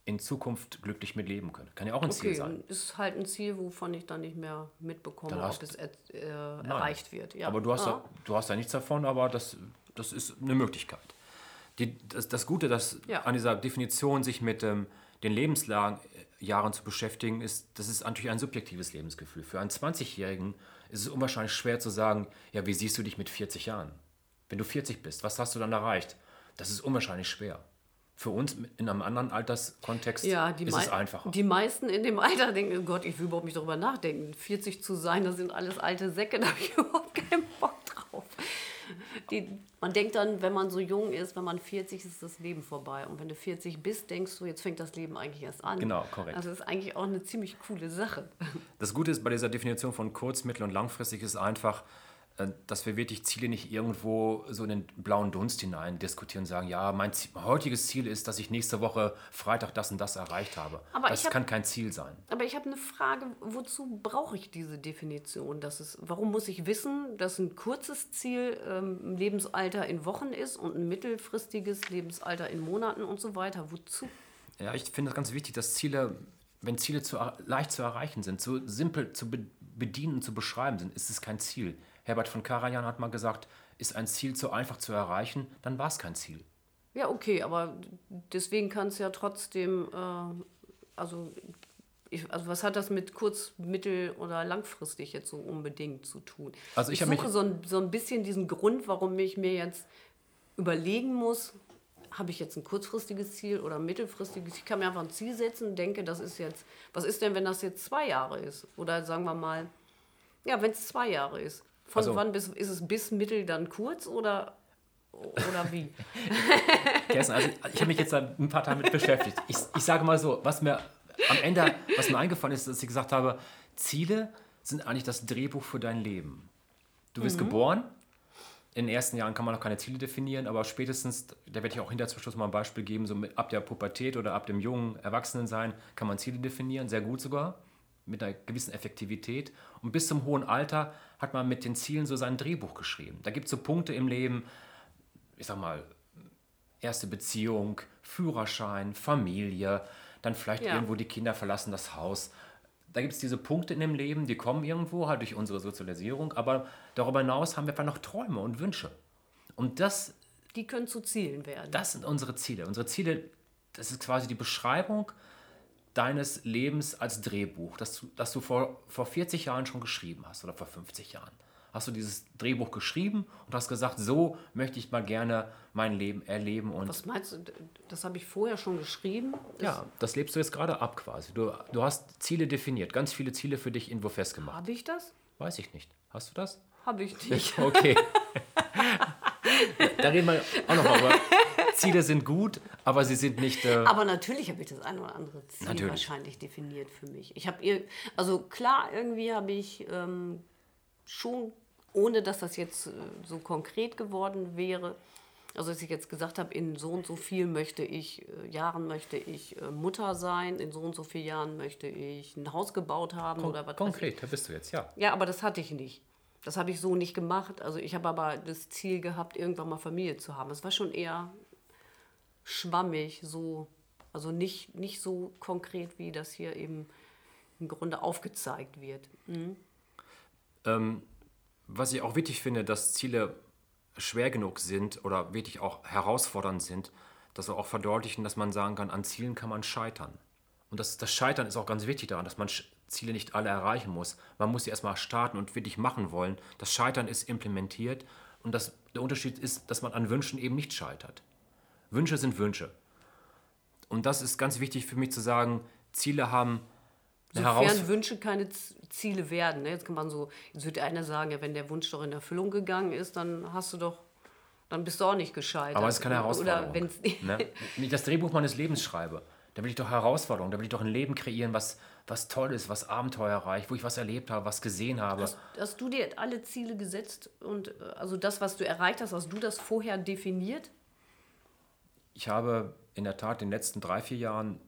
in Zukunft glücklich mit leben können. Kann ja auch ein Ziel Okay, sein. ist halt ein Ziel, wovon ich dann nicht mehr mitbekomme, Dann ob hast- es er, äh, erreicht wird. Ja. Aber du hast, ja. da, du hast da nichts davon, aber das, das ist eine Möglichkeit. Die, das, das Gute, dass Ja. an dieser Definition sich mit ähm, den Lebensjahren Jahren zu beschäftigen, ist, das ist natürlich ein subjektives Lebensgefühl. Für einen 20-Jährigen ist es unwahrscheinlich schwer zu sagen, ja, wie siehst du dich mit 40 Jahren? Wenn du 40 bist, was hast du dann erreicht? Das ist unwahrscheinlich schwer. Für uns in einem anderen Alterskontext Ja, ist es einfacher. die meisten in dem Alter denken, oh Gott, ich will überhaupt nicht darüber nachdenken. 40 zu sein, das sind alles alte Säcke, da habe ich überhaupt keinen Bock drauf. Die, man denkt dann, wenn man so jung ist, wenn man 40 ist, ist das Leben vorbei. Und wenn du 40 bist, denkst du, jetzt fängt das Leben eigentlich erst an. Genau, korrekt. Also das ist eigentlich auch eine ziemlich coole Sache. Das Gute ist bei dieser Definition von kurz-, mittel- und langfristig ist einfach, dass wir wirklich Ziele nicht irgendwo so in den blauen Dunst hinein diskutieren und sagen, ja, mein Ziel, heutiges Ziel ist, dass ich nächste Woche Freitag das und das erreicht habe. Aber das hab- kann kein Ziel sein. Aber ich habe eine Frage, wozu brauche ich diese Definition? Dass es, warum muss ich wissen, dass ein kurzes Ziel ähm, ein Lebensalter in Wochen ist und ein mittelfristiges Lebensalter in Monaten und so weiter? Wozu? Ja, ich finde es ganz wichtig, dass Ziele, wenn Ziele zu, leicht zu erreichen sind, so simpel zu be bedienen und zu beschreiben sind, ist es kein Ziel. Herbert von Karajan hat mal gesagt, ist ein Ziel zu einfach zu erreichen, dann war es kein Ziel. Ja, okay, aber deswegen kann es ja trotzdem, äh, also, ich, also was hat das mit kurz-, mittel- oder langfristig jetzt so unbedingt zu tun? Also ich ich suche so ein, so ein bisschen diesen Grund, warum ich mir jetzt überlegen muss, habe ich jetzt ein kurzfristiges Ziel oder ein mittelfristiges? Ich kann mir einfach ein Ziel setzen und denke, das ist jetzt, was ist denn, wenn das jetzt zwei Jahre ist? Oder sagen wir mal, ja, wenn es zwei Jahre ist. Von Also- wann bis, ist es bis mittel dann kurz oder, oder wie? Kerstin, also ich habe mich jetzt da ein paar Tage mit beschäftigt. Ich, ich sage mal so, was mir am Ende, was mir eingefallen ist, dass ich gesagt habe, Ziele sind eigentlich das Drehbuch für dein Leben. Du wirst geboren. In den ersten Jahren kann man noch keine Ziele definieren, aber spätestens, da werde ich auch hinter zum Schluss mal ein Beispiel geben, so mit, ab der Pubertät oder ab dem jungen Erwachsenensein kann man Ziele definieren, sehr gut sogar. Mit einer gewissen Effektivität. Und bis zum hohen Alter hat man mit den Zielen so sein Drehbuch geschrieben. Da gibt es so Punkte im Leben, ich sag mal, erste Beziehung, Führerschein, Familie, dann vielleicht ja. irgendwo die Kinder verlassen das Haus. Da gibt es diese Punkte in dem Leben, die kommen irgendwo halt durch unsere Sozialisierung, aber darüber hinaus haben wir einfach noch Träume und Wünsche. Und das. Die können zu Zielen werden. Das sind unsere Ziele. Unsere Ziele, das ist quasi die Beschreibung deines Lebens als Drehbuch, das du, das du vor, vor 40 Jahren schon geschrieben hast oder vor 50 Jahren. Hast du dieses Drehbuch geschrieben und hast gesagt, so möchte ich mal gerne mein Leben erleben. Und Was meinst du, das habe ich vorher schon geschrieben? Das ja, das lebst du jetzt gerade ab quasi. Du, du hast Ziele definiert, ganz viele Ziele für dich irgendwo festgemacht. Habe ich das? Weiß ich nicht. Hast du das? Habe ich nicht. okay. da reden wir auch noch mal über. Ziele sind gut, aber sie sind nicht. Äh aber natürlich habe ich das ein oder andere Ziel natürlich. wahrscheinlich definiert für mich. Ich habe also klar, irgendwie habe ich ähm, schon, ohne dass das jetzt äh, so konkret geworden wäre, also dass ich jetzt gesagt habe, in so und so viel möchte ich, äh, Jahren möchte ich äh, Mutter sein, in so und so vielen Jahren möchte ich ein Haus gebaut haben Kon oder was. Konkret, da bist du jetzt, ja. Ja, aber das hatte ich nicht. Das habe ich so nicht gemacht. Also ich habe aber das Ziel gehabt, irgendwann mal Familie zu haben. Es war schon eher schwammig, so, also nicht, nicht so konkret, wie das hier eben im Grunde aufgezeigt wird. Mhm. Ähm, was ich auch wichtig finde, dass Ziele schwer genug sind oder wirklich auch herausfordernd sind, dass wir auch verdeutlichen, dass man sagen kann, an Zielen kann man scheitern. Und das, das Scheitern ist auch ganz wichtig daran, dass man Ziele nicht alle erreichen muss. Man muss sie erstmal starten und wirklich machen wollen. Das Scheitern ist implementiert und das, der Unterschied ist, dass man an Wünschen eben nicht scheitert. Wünsche sind Wünsche. Und das ist ganz wichtig für mich zu sagen, Ziele haben eine Sofern Wünsche keine Ziele werden. Ne? Jetzt kann man so, jetzt wird einer sagen, ja, wenn der Wunsch doch in Erfüllung gegangen ist, dann hast du doch, dann bist du auch nicht gescheitert. Aber es ist keine Herausforderung. Oder ne? Wenn ich das Drehbuch meines Lebens schreibe, da will ich doch Herausforderungen, da will ich doch ein Leben kreieren, was, was toll ist, was abenteuerreich, wo ich was erlebt habe, was gesehen habe. Hast, hast du dir alle Ziele gesetzt und äh, also das, was du erreicht hast, hast du das vorher definiert? Ich habe in der Tat in den letzten drei, vier Jahren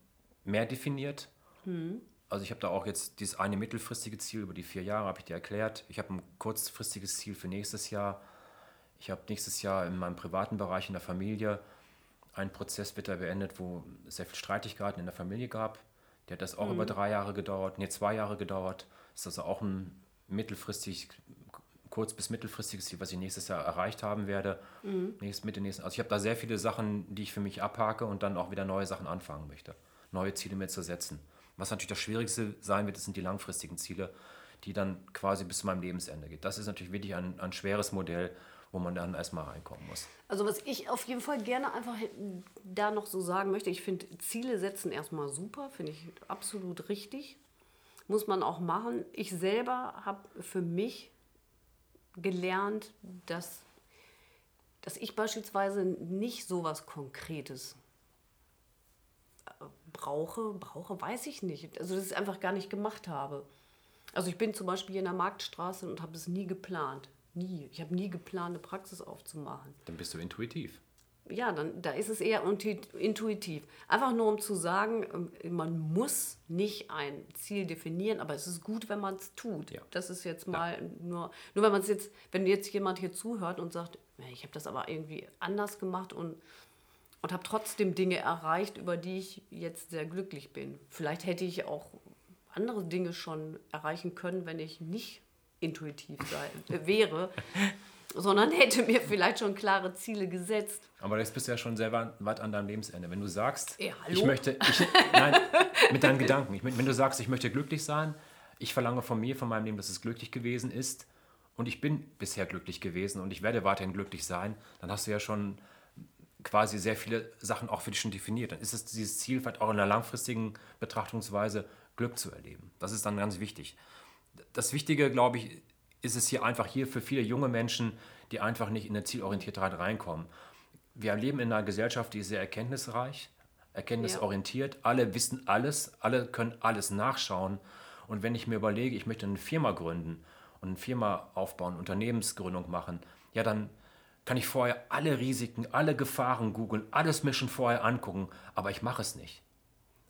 mehr definiert. Hm. Also ich habe da auch jetzt dieses eine mittelfristige Ziel über die vier Jahre, habe ich dir erklärt. Ich habe ein kurzfristiges Ziel für nächstes Jahr. Ich habe nächstes Jahr in meinem privaten Bereich in der Familie ein Prozess wird da beendet, wo es sehr viel Streitigkeiten in der Familie gab. Der hat das auch mhm. über drei Jahre gedauert, nee, zwei Jahre gedauert. Das ist also auch ein mittelfristig, kurz- bis mittelfristiges Ziel, was ich nächstes Jahr erreicht haben werde. Mhm. Nächst, Mitte nächsten, also ich habe da sehr viele Sachen, die ich für mich abhake und dann auch wieder neue Sachen anfangen möchte. Neue Ziele mir zu setzen. Was natürlich das Schwierigste sein wird, das sind die langfristigen Ziele, die dann quasi bis zu meinem Lebensende geht. Das ist natürlich wirklich ein, ein schweres Modell, wo man dann erstmal reinkommen muss. Also was ich auf jeden Fall gerne einfach da noch so sagen möchte, ich finde Ziele setzen erstmal super, finde ich absolut richtig. Muss man auch machen. Ich selber habe für mich gelernt, dass, dass ich beispielsweise nicht so was Konkretes äh, brauche. Brauche, weiß ich nicht. Also, dass ich es einfach gar nicht gemacht habe. Also, ich bin zum Beispiel in der Marktstraße und habe es nie geplant. Nie. Ich habe nie geplant, eine Praxis aufzumachen. Dann bist du intuitiv. Ja, dann da ist es eher intuitiv. Einfach nur um zu sagen, ähm, man muss nicht ein Ziel definieren, aber es ist gut, wenn man es tut. Ja. Das ist jetzt mal ja. nur, nur wenn man es jetzt, wenn jetzt jemand hier zuhört und sagt, ich habe das aber irgendwie anders gemacht und, und habe trotzdem Dinge erreicht, über die ich jetzt sehr glücklich bin. Vielleicht hätte ich auch andere Dinge schon erreichen können, wenn ich nicht intuitiv sein, äh, wäre, sondern hätte mir vielleicht schon klare Ziele gesetzt. Aber jetzt bist du ja schon sehr weit an deinem Lebensende. Wenn du sagst, ja, ich möchte, ich, nein, mit deinen Gedanken, ich, wenn du sagst, ich möchte glücklich sein, ich verlange von mir, von meinem Leben, dass es glücklich gewesen ist und ich bin bisher glücklich gewesen und ich werde weiterhin glücklich sein, dann hast du ja schon quasi sehr viele Sachen auch für dich schon definiert. Dann ist es dieses Ziel vielleicht auch in einer langfristigen Betrachtungsweise Glück zu erleben. Das ist dann ganz wichtig das Wichtige, glaube ich, ist es hier einfach hier für viele junge Menschen, die einfach nicht in eine Zielorientiertheit reinkommen. Wir leben in einer Gesellschaft, die ist sehr erkenntnisreich, erkenntnisorientiert. Ja. Alle wissen alles, alle können alles nachschauen. Und wenn ich mir überlege, ich möchte eine Firma gründen und eine Firma aufbauen, Unternehmensgründung machen, ja, dann kann ich vorher alle Risiken, alle Gefahren googeln, alles mir schon vorher angucken, aber ich mache es nicht.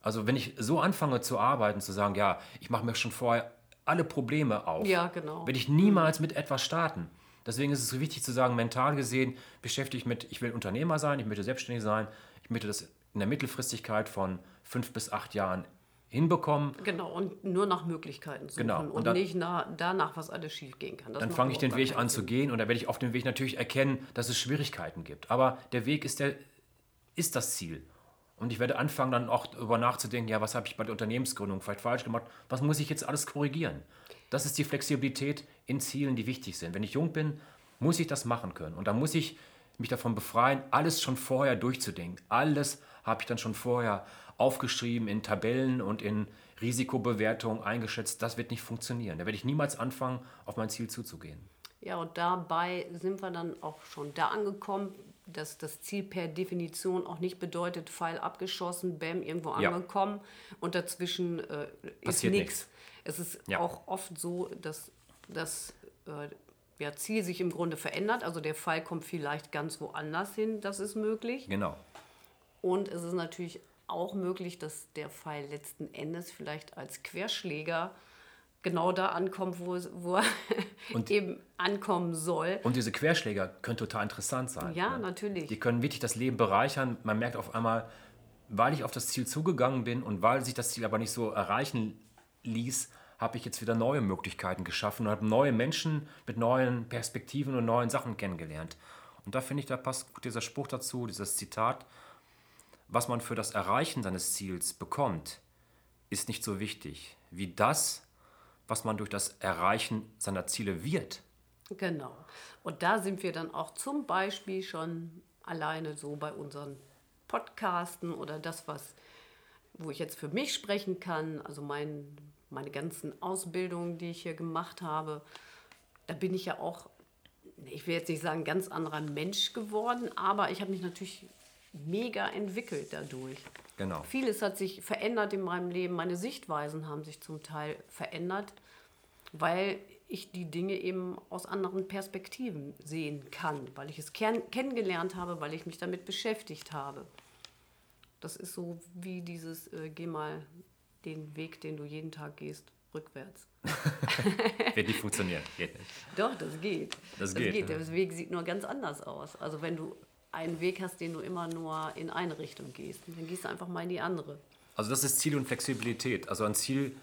Also wenn ich so anfange zu arbeiten, zu sagen, ja, ich mache mir schon vorher alle Probleme auf, Ja, genau. werde ich niemals mit etwas starten. Deswegen ist es so wichtig zu sagen, mental gesehen beschäftige ich mit, ich will Unternehmer sein, ich möchte selbstständig sein, ich möchte das in der Mittelfristigkeit von fünf bis acht Jahren hinbekommen. Genau, und nur nach Möglichkeiten suchen Genau, und, und dann- nicht na, danach, was alles schief gehen kann. Das Dann fange ich den Weg an zu gehen und da werde ich auf dem Weg natürlich erkennen, dass es Schwierigkeiten gibt. Aber der Weg ist, der, ist das Ziel. Und ich werde anfangen, dann auch darüber nachzudenken, ja, was habe ich bei der Unternehmensgründung vielleicht falsch gemacht? Was muss ich jetzt alles korrigieren? Das ist die Flexibilität in Zielen, die wichtig sind. Wenn ich jung bin, muss ich das machen können. Und dann muss ich mich davon befreien, alles schon vorher durchzudenken. Alles habe ich dann schon vorher aufgeschrieben in Tabellen und in Risikobewertungen eingeschätzt. Das wird nicht funktionieren. Da werde ich niemals anfangen, auf mein Ziel zuzugehen. Ja, und dabei sind wir dann auch schon da angekommen, dass das Ziel per Definition auch nicht bedeutet, Pfeil abgeschossen, Bäm, irgendwo Ja. angekommen und dazwischen äh, ist nichts. Es ist Ja. auch oft so, dass das äh, ja, Ziel sich im Grunde verändert. Also der Pfeil kommt vielleicht ganz woanders hin, das ist möglich. Genau. Und es ist natürlich auch möglich, dass der Pfeil letzten Endes vielleicht als Querschläger genau da ankommt, wo, wo er Und- eben ankommen soll. Und diese Querschläger können total interessant sein. Ja, ne? natürlich. Die können wirklich das Leben bereichern. Man merkt auf einmal, weil ich auf das Ziel zugegangen bin und weil sich das Ziel aber nicht so erreichen ließ, habe ich jetzt wieder neue Möglichkeiten geschaffen und habe neue Menschen mit neuen Perspektiven und neuen Sachen kennengelernt. Und da finde ich, da passt gut dieser Spruch dazu, dieses Zitat, was man für das Erreichen seines Ziels bekommt, ist nicht so wichtig wie das, was man durch das Erreichen seiner Ziele wird. Genau. Und da sind wir dann auch zum Beispiel schon alleine so bei unseren Podcasten oder das, was, wo ich jetzt für mich sprechen kann, also mein, meine ganzen Ausbildungen, die ich hier gemacht habe, da bin ich ja auch, ich will jetzt nicht sagen, ganz anderer Mensch geworden, aber ich habe mich natürlich mega entwickelt dadurch. Genau. Vieles hat sich verändert in meinem Leben. Meine Sichtweisen haben sich zum Teil verändert, weil ich die Dinge eben aus anderen Perspektiven sehen kann, weil ich es kennengelernt habe, weil ich mich damit beschäftigt habe. Das ist so wie dieses, äh, geh mal den Weg, den du jeden Tag gehst, rückwärts. Wird nicht funktionieren. Geht nicht. Doch, das geht. Das geht, ja. Der Weg sieht nur ganz anders aus. Also wenn du einen Weg hast, den du immer nur in eine Richtung gehst, dann gehst du einfach mal in die andere. Also das ist Ziel und Flexibilität. Also an, Ziel,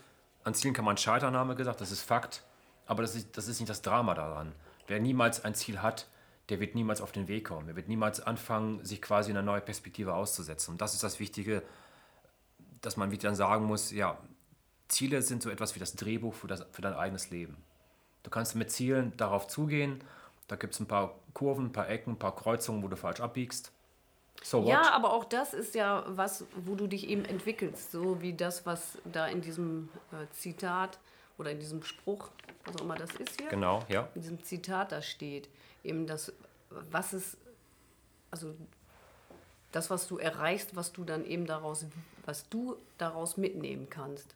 an Zielen kann man scheitern, haben wir gesagt, das ist Fakt. Aber das ist, das ist nicht das Drama daran. Wer niemals ein Ziel hat, der wird niemals auf den Weg kommen. Er wird niemals anfangen, sich quasi in eine neue Perspektive auszusetzen. Und das ist das Wichtige, dass man wieder sagen muss, ja, Ziele sind so etwas wie das Drehbuch für, das, für dein eigenes Leben. Du kannst mit Zielen darauf zugehen. Da gibt es ein paar Kurven, ein paar Ecken, ein paar Kreuzungen, wo du falsch abbiegst. So what? Ja, aber auch das ist ja was, wo du dich eben entwickelst, so wie das, was da in diesem äh, Zitat oder in diesem Spruch, was auch immer das ist hier, Genau, ja. in diesem Zitat da steht, eben das, was es, also das, was du erreichst, was du dann eben daraus, was du daraus mitnehmen kannst.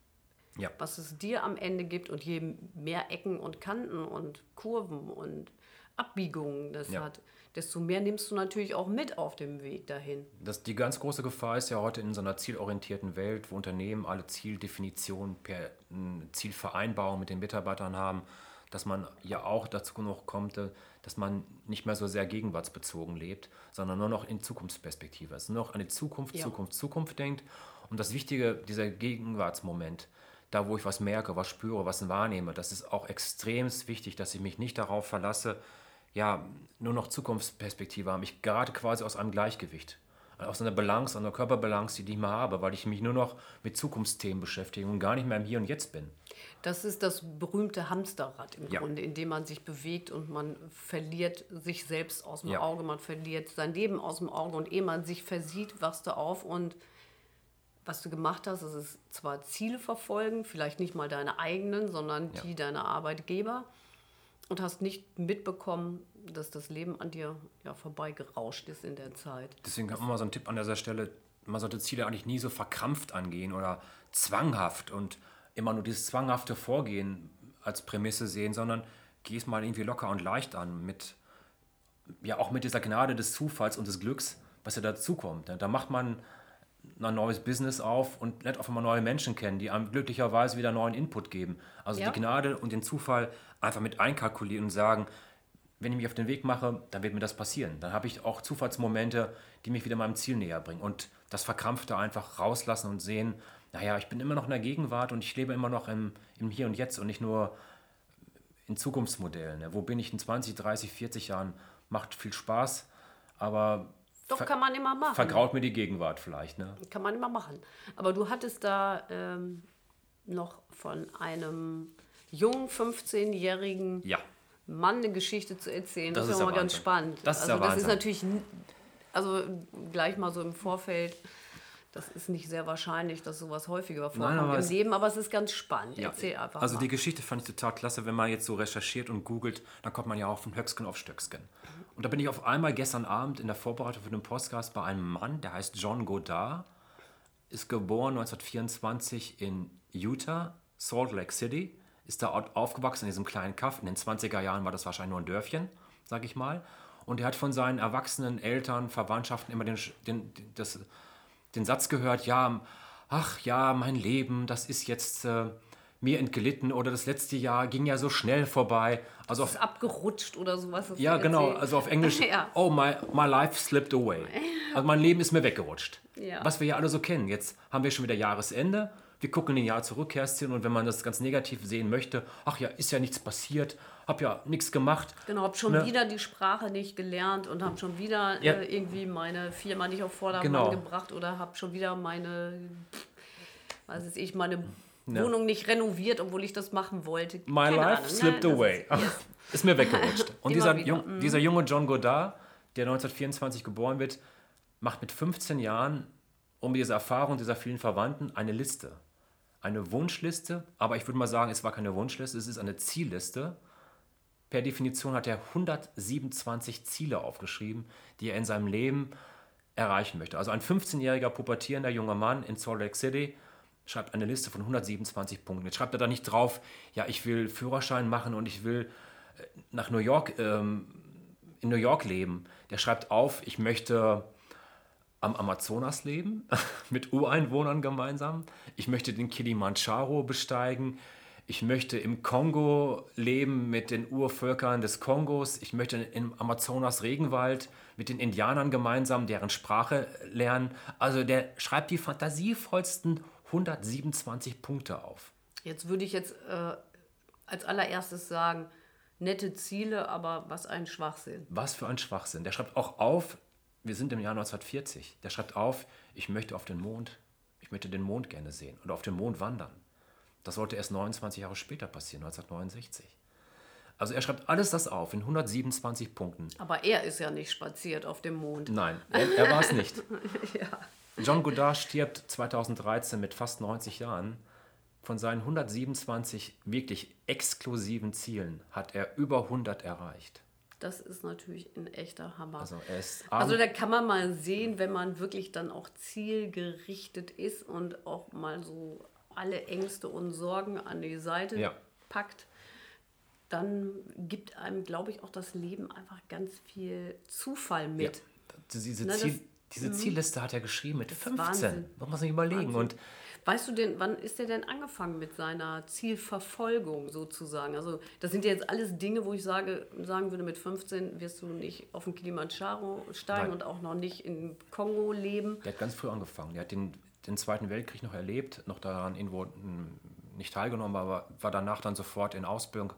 Ja. Was es dir am Ende gibt und je mehr Ecken und Kanten und Kurven und Abbiegungen das Ja. hat, desto mehr nimmst du natürlich auch mit auf dem Weg dahin. Das, die ganz große Gefahr ist ja heute in so einer zielorientierten Welt, wo Unternehmen alle Zieldefinitionen per Zielvereinbarung mit den Mitarbeitern haben, dass man ja auch dazu noch kommt, äh, dass man nicht mehr so sehr gegenwartsbezogen lebt, sondern nur noch in Zukunftsperspektive, also nur noch an die Zukunft, Ja. Zukunft, Zukunft denkt. Und das Wichtige, dieser Gegenwartsmoment, da wo ich was merke, was spüre, was wahrnehme, das ist auch extrem wichtig, dass ich mich nicht darauf verlasse, ja, nur noch Zukunftsperspektive haben. Ich gerate quasi aus einem Gleichgewicht, aus einer Balance, einer Körperbalance, die ich mehr habe, weil ich mich nur noch mit Zukunftsthemen beschäftige und gar nicht mehr im Hier und Jetzt bin. Das ist das berühmte Hamsterrad im Ja. Grunde, in dem man sich bewegt und man verliert sich selbst aus dem Ja. Auge, man verliert sein Leben aus dem Auge und ehe man sich versieht, wachst du auf und was du gemacht hast, ist es zwar Ziele verfolgen, vielleicht nicht mal deine eigenen, sondern Ja. die deiner Arbeitgeber und hast nicht mitbekommen, dass das Leben an dir ja, vorbeigerauscht ist in der Zeit. Deswegen hat man mal so einen Tipp an dieser Stelle, man sollte Ziele eigentlich nie so verkrampft angehen oder zwanghaft und immer nur dieses zwanghafte Vorgehen als Prämisse sehen, sondern geh es mal irgendwie locker und leicht an, mit, ja auch mit dieser Gnade des Zufalls und des Glücks, was ja dazukommt. Da macht man ein neues Business auf und lernt auf einmal neue Menschen kennen, die einem glücklicherweise wieder neuen Input geben. Also Ja. die Gnade und den Zufall einfach mit einkalkulieren und sagen, wenn ich mich auf den Weg mache, dann wird mir das passieren. Dann habe ich auch Zufallsmomente, die mich wieder meinem Ziel näher bringen. Und das Verkrampfte einfach rauslassen und sehen, naja, ich bin immer noch in der Gegenwart und ich lebe immer noch im, im Hier und Jetzt und nicht nur in Zukunftsmodellen. Ne? Wo bin ich in 20, 30, 40 Jahren? Macht viel Spaß, aber Doch, kann man immer machen. vergraut mir die Gegenwart vielleicht. Ne? Kann man immer machen. Aber du hattest da ähm, noch von einem jungen 15-jährigen Ja. Mann eine Geschichte zu erzählen. Das, Das ist ist ja mal ganz spannend. Das ist also der das ist natürlich, also gleich mal so im Vorfeld, das ist nicht sehr wahrscheinlich, dass sowas häufiger vorkommt aber im es- Leben, aber es ist ganz spannend. Ja, Erzähl einfach also mal. die Geschichte fand ich total klasse, wenn man jetzt so recherchiert und googelt, dann kommt man ja auch von Höcksken auf Stöcksken. Und da bin ich auf einmal gestern Abend in der Vorbereitung für den Podcast bei einem Mann, der heißt John Godard, ist geboren 1924 in Utah, Salt Lake City, ist da au- aufgewachsen in diesem kleinen Kaff. In den 20er Jahren war das wahrscheinlich nur ein Dörfchen, sag ich mal. Und er hat von seinen erwachsenen Eltern, Verwandtschaften immer den, den, das, den Satz gehört, ja, ach ja, mein Leben, das ist jetzt äh, mir entglitten oder das letzte Jahr ging ja so schnell vorbei. Also auf, ist abgerutscht oder sowas. ja, genau, also auf Englisch, Ja. oh, my, my life slipped away. Also mein Leben ist mir weggerutscht. Ja. Was wir ja alle so kennen. Jetzt haben wir schon wieder Jahresende. Wir gucken ein Jahr zurück, Kerstin, und wenn man das ganz negativ sehen möchte, ach ja, ist ja nichts passiert, hab ja nichts gemacht. Genau, habe schon Ne? wieder die Sprache nicht gelernt und habe schon wieder Ja. äh, irgendwie meine Firma nicht auf Vordermann Genau. gebracht oder habe schon wieder meine, was weiß ich, meine Ja. Wohnung nicht renoviert, obwohl ich das machen wollte. My Keine life Ahnung, ne? slipped Das away. Ist, Ist mir weggerutscht. Und dieser, Jung, dieser junge John Godard, der 1924 geboren wird, macht mit 15 Jahren um diese Erfahrung dieser vielen Verwandten eine Liste. Eine Wunschliste, aber ich würde mal sagen, es war keine Wunschliste, es ist eine Zielliste. Per Definition hat er 127 Ziele aufgeschrieben, die er in seinem Leben erreichen möchte. Also ein 15-jähriger pubertierender junger Mann in Salt Lake City schreibt eine Liste von 127 Punkten. Jetzt schreibt er da nicht drauf, ja, ich will Führerschein machen und ich will äh, nach New York, ähm, in New York leben. Der schreibt auf, ich möchte am Amazonas leben, mit Ureinwohnern gemeinsam. Ich möchte den Kilimanjaro besteigen. Ich möchte im Kongo leben mit den Urvölkern des Kongos. Ich möchte im Amazonas Regenwald mit den Indianern gemeinsam deren Sprache lernen. Also der schreibt die fantasievollsten 127 Punkte auf. jetzt würde ich jetzt äh, als allererstes sagen, nette Ziele, aber was ein Schwachsinn. Was für ein Schwachsinn. Der schreibt auch auf, wir sind im Jahr 1940, der schreibt auf, ich möchte auf den Mond, ich möchte den Mond gerne sehen oder auf den Mond wandern. Das sollte erst 29 Jahre später passieren, 1969. Also er schreibt alles das auf in 127 Punkten. Aber er ist ja nicht spaziert auf dem Mond. Nein, er, er war es nicht. John Godard stirbt 2013 mit fast 90 Jahren. Von seinen 127 wirklich exklusiven Zielen hat er über 100 erreicht. Das ist natürlich ein echter Hammer. Also Also da kann man mal sehen, wenn man wirklich dann auch zielgerichtet ist und auch mal so alle Ängste und Sorgen an die Seite Ja. packt, dann gibt einem, glaube ich, auch das Leben einfach ganz viel Zufall Ja, mit. diese, Na, das- Ziel, diese Zielliste hat er geschrieben mit 15. Wahnsinn. Man muss sich überlegen. Und Weißt du denn, wann ist er denn angefangen mit seiner Zielverfolgung sozusagen? Also das sind ja jetzt alles Dinge, wo ich sage, sagen würde, mit 15 wirst du nicht auf den Kilimanjaro steigen Nein. und auch noch nicht in Kongo leben. der hat ganz früh angefangen. Der hat den, den Zweiten Weltkrieg noch erlebt, noch daran irgendwo mm, nicht teilgenommen, aber war danach dann sofort in Ausbildung,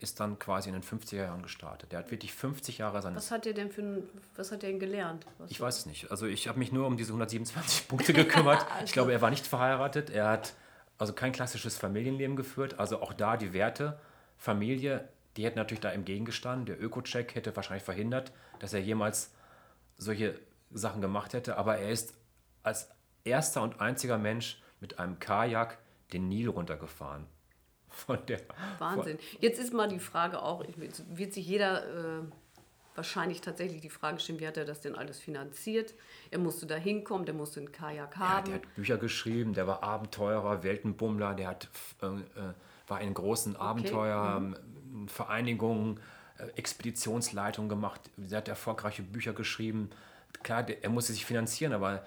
ist dann quasi in den 50er Jahren gestartet. Der hat wirklich 50 Jahre seines Was hat er denn für ein, was hat er denn gelernt? Was Ich weiß es nicht. Also ich habe mich nur um diese 127 Punkte gekümmert. Ich glaube, er war nicht verheiratet. Er hat also kein klassisches Familienleben geführt. Also auch da die Werte, Familie, die hätten natürlich da im Gegengestanden. Der Öko-Check hätte wahrscheinlich verhindert, dass er jemals solche Sachen gemacht hätte. Aber er ist als erster und einziger Mensch mit einem Kajak den Nil runtergefahren. Von der, Wahnsinn. Jetzt ist mal die Frage auch, wird sich jeder äh, wahrscheinlich tatsächlich die Frage stellen, wie hat er das denn alles finanziert? Er musste da hinkommen, der musste einen Kajak Ja, haben. der hat Bücher geschrieben, der war Abenteurer, Weltenbummler, der hat, äh, äh, war in großen Abenteuer, ähm, Vereinigungen, äh, Expeditionsleitung gemacht, der hat erfolgreiche Bücher geschrieben. Klar, der, er musste sich finanzieren, aber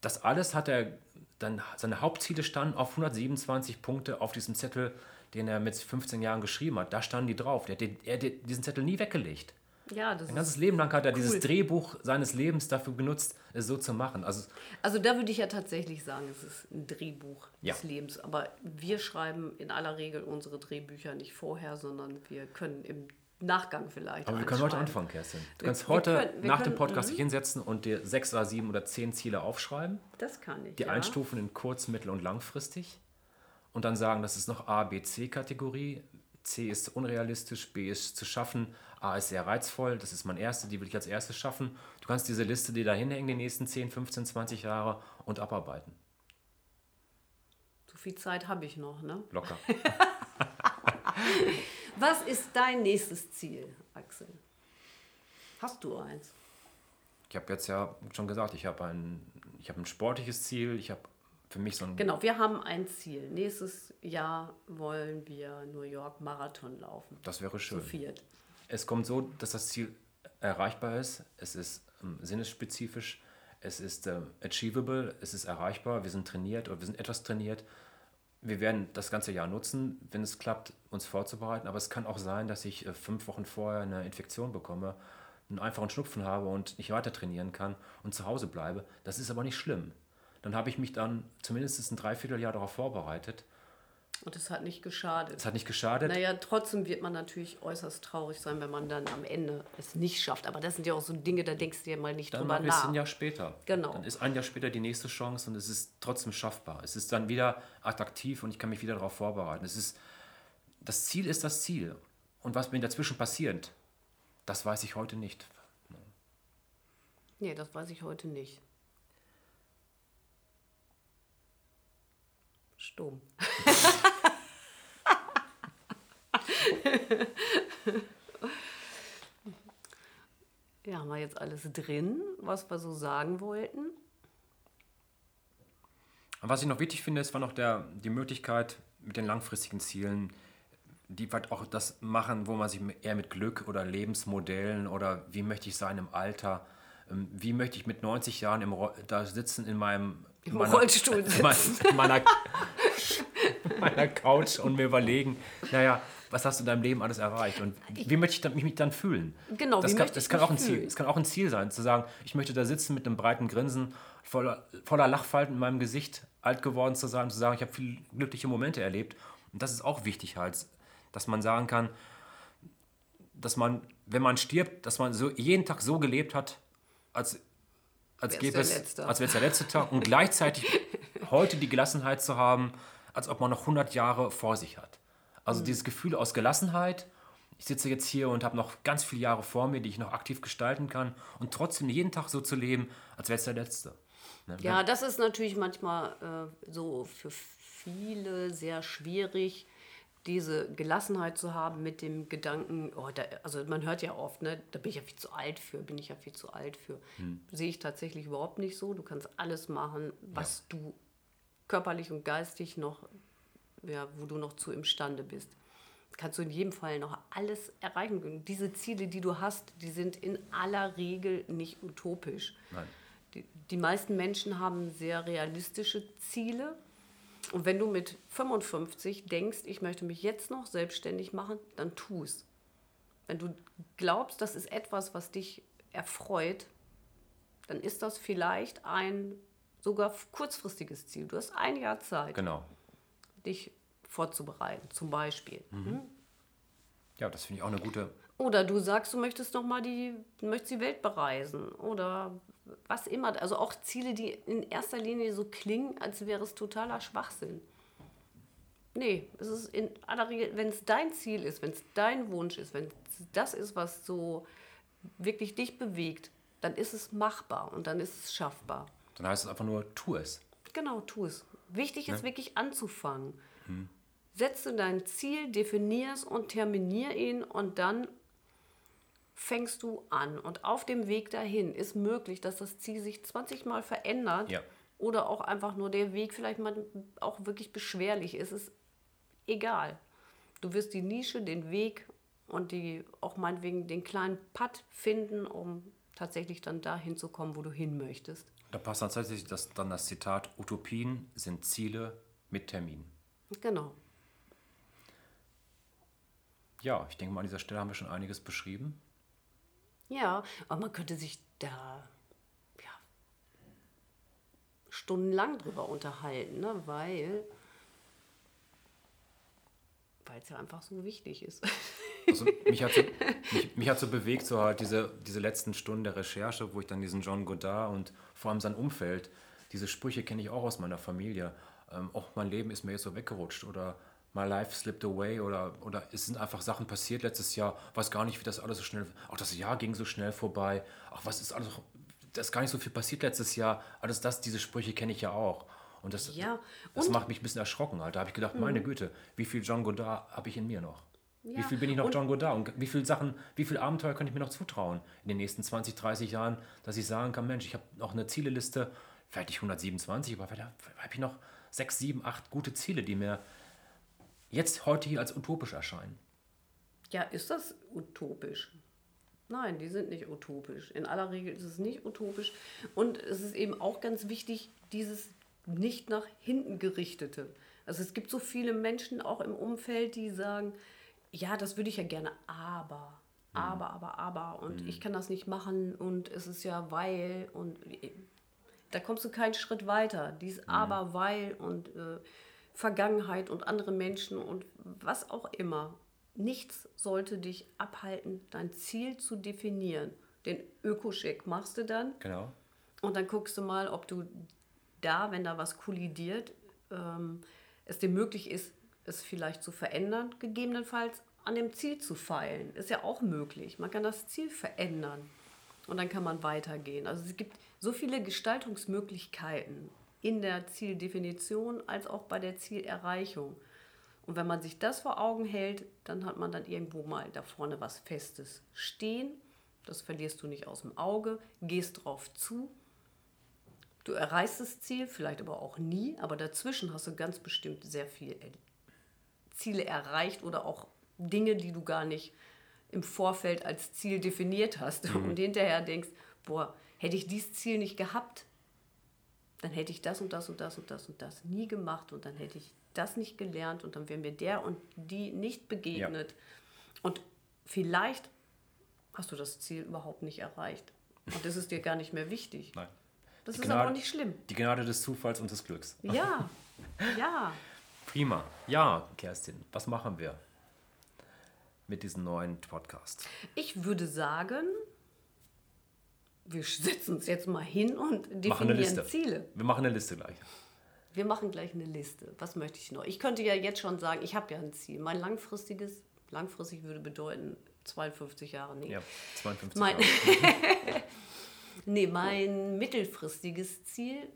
das alles hat er dann, seine Hauptziele standen auf 127 Punkte auf diesem Zettel, den er mit 15 Jahren geschrieben hat. Da standen die drauf. Der hat, den, er hat diesen Zettel nie weggelegt. Ja, das Ein ganzes Leben lang hat er dieses Drehbuch seines Lebens dafür genutzt, es so zu machen. Also, Also da würde ich ja tatsächlich sagen, es ist ein Drehbuch Ja. des Lebens. Aber wir schreiben in aller Regel unsere Drehbücher nicht vorher, sondern wir können im Nachgang vielleicht. aber wir können heute anfangen, Kerstin. Du Wir- kannst wir heute können- wir nach dem können- Podcast mhm. dich hinsetzen und dir sechs oder sieben oder zehn Ziele aufschreiben, Das kann ich. die ja. einstufen in kurz-, mittel- und langfristig und dann sagen, das ist noch A, B, C-Kategorie. C ist unrealistisch, B ist zu schaffen, A ist sehr reizvoll, das ist mein erste, die will ich als erstes schaffen. Du kannst diese Liste dir da hinhängen die nächsten 10, 15, 20 Jahre und abarbeiten. So viel Zeit habe ich noch, ne? Locker. Was ist dein nächstes Ziel, Axel? Hast du eins? Ich habe jetzt ja schon gesagt, ich habe ein, ich habe ein sportliches Ziel, ich habe für mich so ein Genau, wir haben ein Ziel. Nächstes Jahr wollen wir New York Marathon laufen. Das wäre Zu schön. viert. Es kommt so, dass das Ziel erreichbar ist. Es ist ähm, sinnesspezifisch. Es ist ähm, achievable. Es ist erreichbar. Wir sind trainiert oder wir sind etwas trainiert. Wir werden das ganze Jahr nutzen, wenn es klappt, uns vorzubereiten. Aber es kann auch sein, dass ich äh, fünf Wochen vorher eine Infektion bekomme, einen einfachen Schnupfen habe und nicht weiter trainieren kann und zu Hause bleibe. Das ist aber nicht schlimm. Dann habe ich mich dann zumindest ein Dreivierteljahr darauf vorbereitet. Und es hat nicht geschadet. Es hat nicht geschadet. Naja, trotzdem wird man natürlich äußerst traurig sein, wenn man dann am Ende es nicht schafft. Aber das sind ja auch so Dinge, da denkst du dir mal nicht Dann drüber mache ich es nach. ein Jahr später. Genau. Dann ist ein Jahr später die nächste Chance und es ist trotzdem schaffbar. Es ist dann wieder attraktiv und ich kann mich wieder darauf vorbereiten. Es ist, das Ziel ist das Ziel. Und was mir dazwischen passiert, das weiß ich heute nicht. Nee, das weiß ich heute nicht. Stumm. ja, haben wir jetzt alles drin, was wir so sagen wollten? Was ich noch wichtig finde, ist war noch der, die Möglichkeit mit den langfristigen Zielen, die vielleicht auch das machen, wo man sich eher mit Glück oder Lebensmodellen oder wie möchte ich sein im Alter, ähm, wie möchte ich mit 90 Jahren im da sitzen in meinem Im meiner- Rollstuhl in meiner, meiner Couch und mir überlegen, naja, was hast du in deinem Leben alles erreicht und wie möchte ich dann, mich, dann fühlen? Genau, das wie kann, das kann auch ein Ziel, es kann auch ein Ziel sein, zu sagen, ich möchte da sitzen mit einem breiten Grinsen, voller, voller Lachfalten in meinem Gesicht, alt geworden zu sein, zu sagen, ich habe viele glückliche Momente erlebt. Und das ist auch wichtig halt, dass man sagen kann, dass man, wenn man stirbt, dass man so jeden Tag so gelebt hat, als, als gäbe es, letzte. als wäre es der letzte Tag und gleichzeitig heute die Gelassenheit zu haben, als ob man noch 100 Jahre vor sich hat. Also dieses Gefühl aus Gelassenheit, ich sitze jetzt hier und habe noch ganz viele Jahre vor mir, die ich noch aktiv gestalten kann und trotzdem jeden Tag so zu leben, als wäre es der letzte. Ne? Ja, das ist natürlich manchmal äh, so für viele sehr schwierig, diese Gelassenheit zu haben mit dem Gedanken, oh, da, also man hört ja oft, ne, da bin ich ja viel zu alt für, bin ich ja viel zu alt für. Sehe ich tatsächlich überhaupt nicht so. Du kannst alles machen, was du körperlich und geistig noch, ja, wo du noch zu imstande bist. Kannst du in jedem Fall noch alles erreichen. Und diese Ziele, die du hast, die sind in aller Regel nicht utopisch. Nein. Die, die meisten Menschen haben sehr realistische Ziele. Und wenn du mit 55 denkst, ich möchte mich jetzt noch selbstständig machen, dann tu es. Wenn du glaubst, das ist etwas, was dich erfreut, dann ist das vielleicht ein sogar kurzfristiges Ziel. Du hast ein Jahr Zeit, Genau. dich vorzubereiten, zum Beispiel. Ja, das finde ich auch eine gute. Oder du sagst, du möchtest noch mal die, möchtest die Welt bereisen oder was immer. Also auch Ziele, die in erster Linie so klingen, als wäre es totaler Schwachsinn. Nee, es ist in aller Regel, wenn es dein Ziel ist, wenn es dein Wunsch ist, wenn es das ist, was so wirklich dich bewegt, dann ist es machbar und dann ist es schaffbar. Dann heißt es einfach nur, tu es. Genau, tu es. Wichtig ist wirklich anzufangen. Setze dein Ziel, definier es und terminier ihn und dann fängst du an. Und auf dem Weg dahin ist möglich, dass das Ziel sich 20 Mal verändert Ja. oder auch einfach nur der Weg vielleicht mal auch wirklich beschwerlich ist. Es ist egal. Du wirst die Nische, den Weg und die auch meinetwegen den kleinen Putt finden, um tatsächlich dann dahin zu kommen, wo du hin möchtest. Da passt dann tatsächlich das, dann das Zitat, Utopien sind Ziele mit Termin. Genau. Ja, ich denke mal, an dieser Stelle haben wir schon einiges beschrieben. Ja, aber man könnte sich da ja, stundenlang drüber unterhalten, ne? weil es ja einfach so wichtig ist. Also mich, hat so, mich, mich, hat so bewegt, so halt diese, diese letzten Stunden der Recherche, wo ich dann diesen John Godard und vor allem sein Umfeld, diese Sprüche kenne ich auch aus meiner Familie. Ähm, auch mein Leben ist mir jetzt so weggerutscht oder My life slipped away oder, oder es sind einfach Sachen passiert letztes Jahr, weiß gar nicht, wie das alles so schnell, auch das Jahr ging so schnell vorbei, ach was ist alles, da ist gar nicht so viel passiert letztes Jahr, alles das, diese Sprüche kenne ich ja auch. Und das, ja, das macht mich ein bisschen erschrocken, Alter. Da habe ich gedacht, mhm. meine Güte, wie viel John Godard habe ich in mir noch? Ja. Wie viel bin ich noch und John Godard? Und wie viele Sachen, wie viele Abenteuer könnte ich mir noch zutrauen in den nächsten 20, 30 Jahren, dass ich sagen kann, Mensch, ich habe noch eine Zieleliste, vielleicht nicht 127, aber vielleicht habe ich noch sechs, sieben, acht gute Ziele, die mir jetzt heute hier als utopisch erscheinen. Ja, ist das utopisch? Nein, die sind nicht utopisch. In aller Regel ist es nicht utopisch. Und es ist eben auch ganz wichtig, dieses nicht nach hinten gerichtete. Also es gibt so viele Menschen auch im Umfeld, die sagen, ja, das würde ich ja gerne, aber, mhm. aber, aber, aber und mhm. ich kann das nicht machen und es ist ja weil und da kommst du keinen Schritt weiter. Dies mhm. aber, weil und äh, Vergangenheit und andere Menschen und was auch immer. Nichts sollte dich abhalten, dein Ziel zu definieren. Den Ökoscheck machst du dann. Genau. Und dann guckst du mal, ob du da, wenn da was kollidiert, ähm, es dir möglich ist, es vielleicht zu verändern, gegebenenfalls an dem Ziel zu feilen. Ist ja auch möglich. Man kann das Ziel verändern und dann kann man weitergehen. Also es gibt so viele Gestaltungsmöglichkeiten in der Zieldefinition als auch bei der Zielerreichung. Und wenn man sich das vor Augen hält, dann hat man dann irgendwo mal da vorne was Festes stehen. Das verlierst du nicht aus dem Auge, gehst drauf zu Du erreichst das Ziel, vielleicht aber auch nie, aber dazwischen hast du ganz bestimmt sehr viele Ziele erreicht oder auch Dinge, die du gar nicht im Vorfeld als Ziel definiert hast mhm. und hinterher denkst, boah, hätte ich dieses Ziel nicht gehabt, dann hätte ich das und das und das und das und das nie gemacht und dann hätte ich das nicht gelernt und dann wäre mir der und die nicht begegnet. Ja. Und vielleicht hast du das Ziel überhaupt nicht erreicht. Und das ist dir gar nicht mehr wichtig. Nein. Das die ist Gnade, aber auch nicht schlimm. Die Gnade des Zufalls und des Glücks. Ja, ja. Prima. Ja, Kerstin, was machen wir mit diesem neuen Podcast? Ich würde sagen, wir setzen uns jetzt mal hin und definieren Ziele. Wir machen eine Liste gleich. Wir machen gleich eine Liste. Was möchte ich noch? Ich könnte ja jetzt schon sagen, ich habe ja ein Ziel. Mein langfristiges, langfristig würde bedeuten 52 Jahre. Nee. Ja, 52 mein, Jahre. Nee, mein mittelfristiges Ziel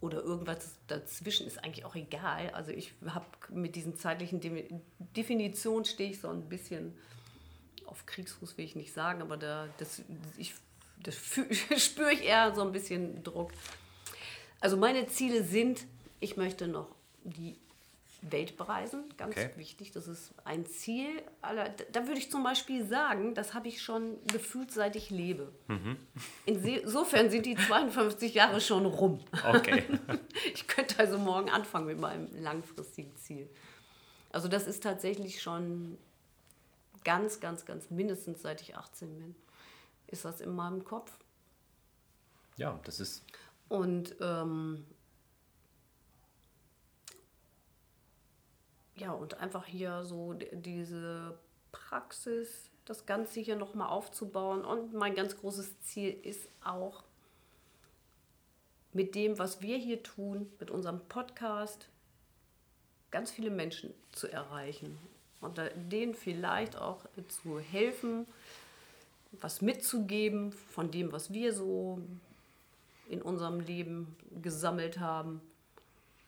oder irgendwas dazwischen ist eigentlich auch egal. Also ich habe mit diesen zeitlichen Definitionen stehe ich so ein bisschen auf Kriegsfuß, will ich nicht sagen, aber da, das, ich, das spüre ich eher so ein bisschen Druck. Also meine Ziele sind, ich möchte noch die Welt bereisen, ganz okay. wichtig. Das ist ein Ziel. Aller, da würde ich zum Beispiel sagen, das habe ich schon gefühlt, seit ich lebe. Mhm. Insofern sind die 52 Jahre schon rum. Okay. Ich könnte also morgen anfangen mit meinem langfristigen Ziel. Also das ist tatsächlich schon ganz, ganz, ganz mindestens seit ich 18 bin, ist das in meinem Kopf. Ja, das ist. Und ähm, ja, und einfach hier so diese Praxis, das Ganze hier nochmal aufzubauen. Und mein ganz großes Ziel ist auch, mit dem, was wir hier tun, mit unserem Podcast, ganz viele Menschen zu erreichen und denen vielleicht auch zu helfen, was mitzugeben von dem, was wir so in unserem Leben gesammelt haben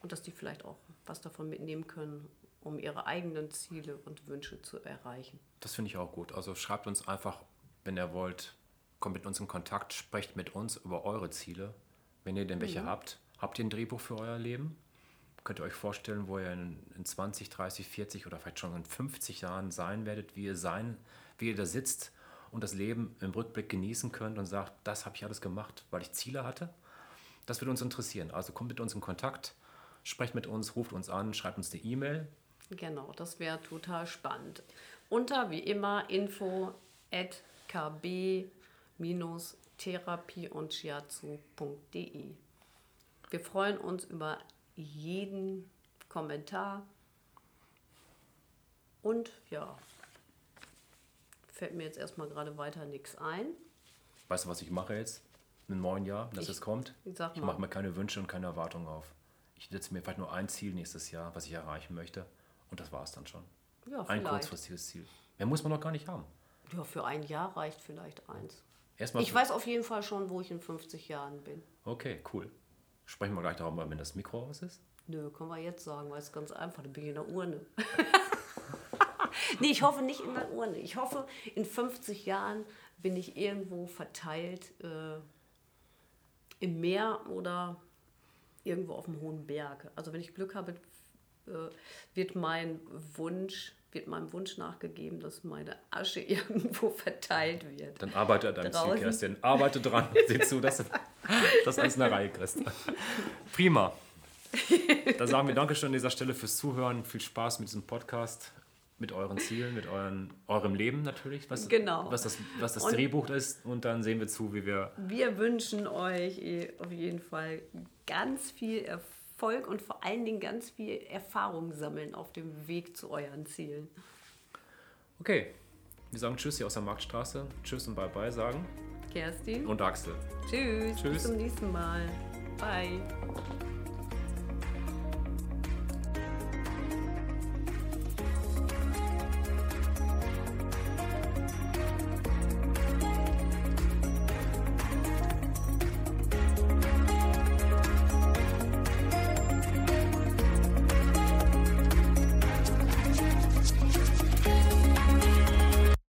und dass die vielleicht auch was davon mitnehmen können um ihre eigenen Ziele und Wünsche zu erreichen. Das finde ich auch gut. Also schreibt uns einfach, wenn ihr wollt, kommt mit uns in Kontakt, sprecht mit uns über eure Ziele. Wenn ihr denn welche mhm. habt, habt ihr ein Drehbuch für euer Leben? Könnt ihr euch vorstellen, wo ihr in, in 20, 30, 40 oder vielleicht schon in 50 Jahren sein werdet, wie ihr sein, wie ihr da sitzt und das Leben im Rückblick genießen könnt und sagt, das habe ich alles gemacht, weil ich Ziele hatte. Das würde uns interessieren. Also kommt mit uns in Kontakt, sprecht mit uns, ruft uns an, schreibt uns eine E-Mail. Genau, das wäre total spannend. Unter wie immer info at kb-therapie und. Wir freuen uns über jeden Kommentar. Und ja, fällt mir jetzt erstmal gerade weiter nichts ein. Weißt du, was ich mache jetzt im neuen Jahr, dass Ich- es kommt? ich mal. mache mir keine Wünsche und keine Erwartungen auf. Ich setze mir vielleicht nur ein Ziel nächstes Jahr, was ich erreichen möchte. Und das war es dann schon. Ja, ein vielleicht. kurzfristiges Ziel. Mehr muss man noch gar nicht haben. Ja, für ein Jahr reicht vielleicht eins. Erstmal. Ich weiß auf jeden Fall schon, wo ich in 50 Jahren bin. Okay, cool. Sprechen wir gleich darüber, wenn das Mikro aus ist. Nö, können wir jetzt sagen, weil es ganz einfach, da bin ich in der Urne. nee, ich hoffe nicht in der Urne. Ich hoffe, in 50 Jahren bin ich irgendwo verteilt äh, im Meer oder irgendwo auf dem hohen Berg. Also wenn ich Glück habe, äh, wird mein Wunsch, wird meinem Wunsch nachgegeben, dass meine Asche irgendwo verteilt wird. Dann arbeite an deinem Ziel. Kerstin. Arbeite dran. Sieh zu, dass das alles in der Reihe kriegst. Prima. Dann sagen wir Dankeschön an dieser Stelle fürs Zuhören. Viel Spaß mit diesem Podcast, mit euren Zielen, mit euren, eurem Leben natürlich, was, Genau. was das, was das Und- Drehbuch ist. Und dann sehen wir zu, wie wir Wir wünschen euch eh auf jeden Fall ganz viel Erfolg und vor allen Dingen ganz viel Erfahrung sammeln auf dem Weg zu euren Zielen. Okay, wir sagen Tschüss hier aus der Marktstraße. Tschüss und Bye-bye sagen. Kerstin. Und Axel. Tschüss. Tschüss. Bis zum nächsten Mal. Bye.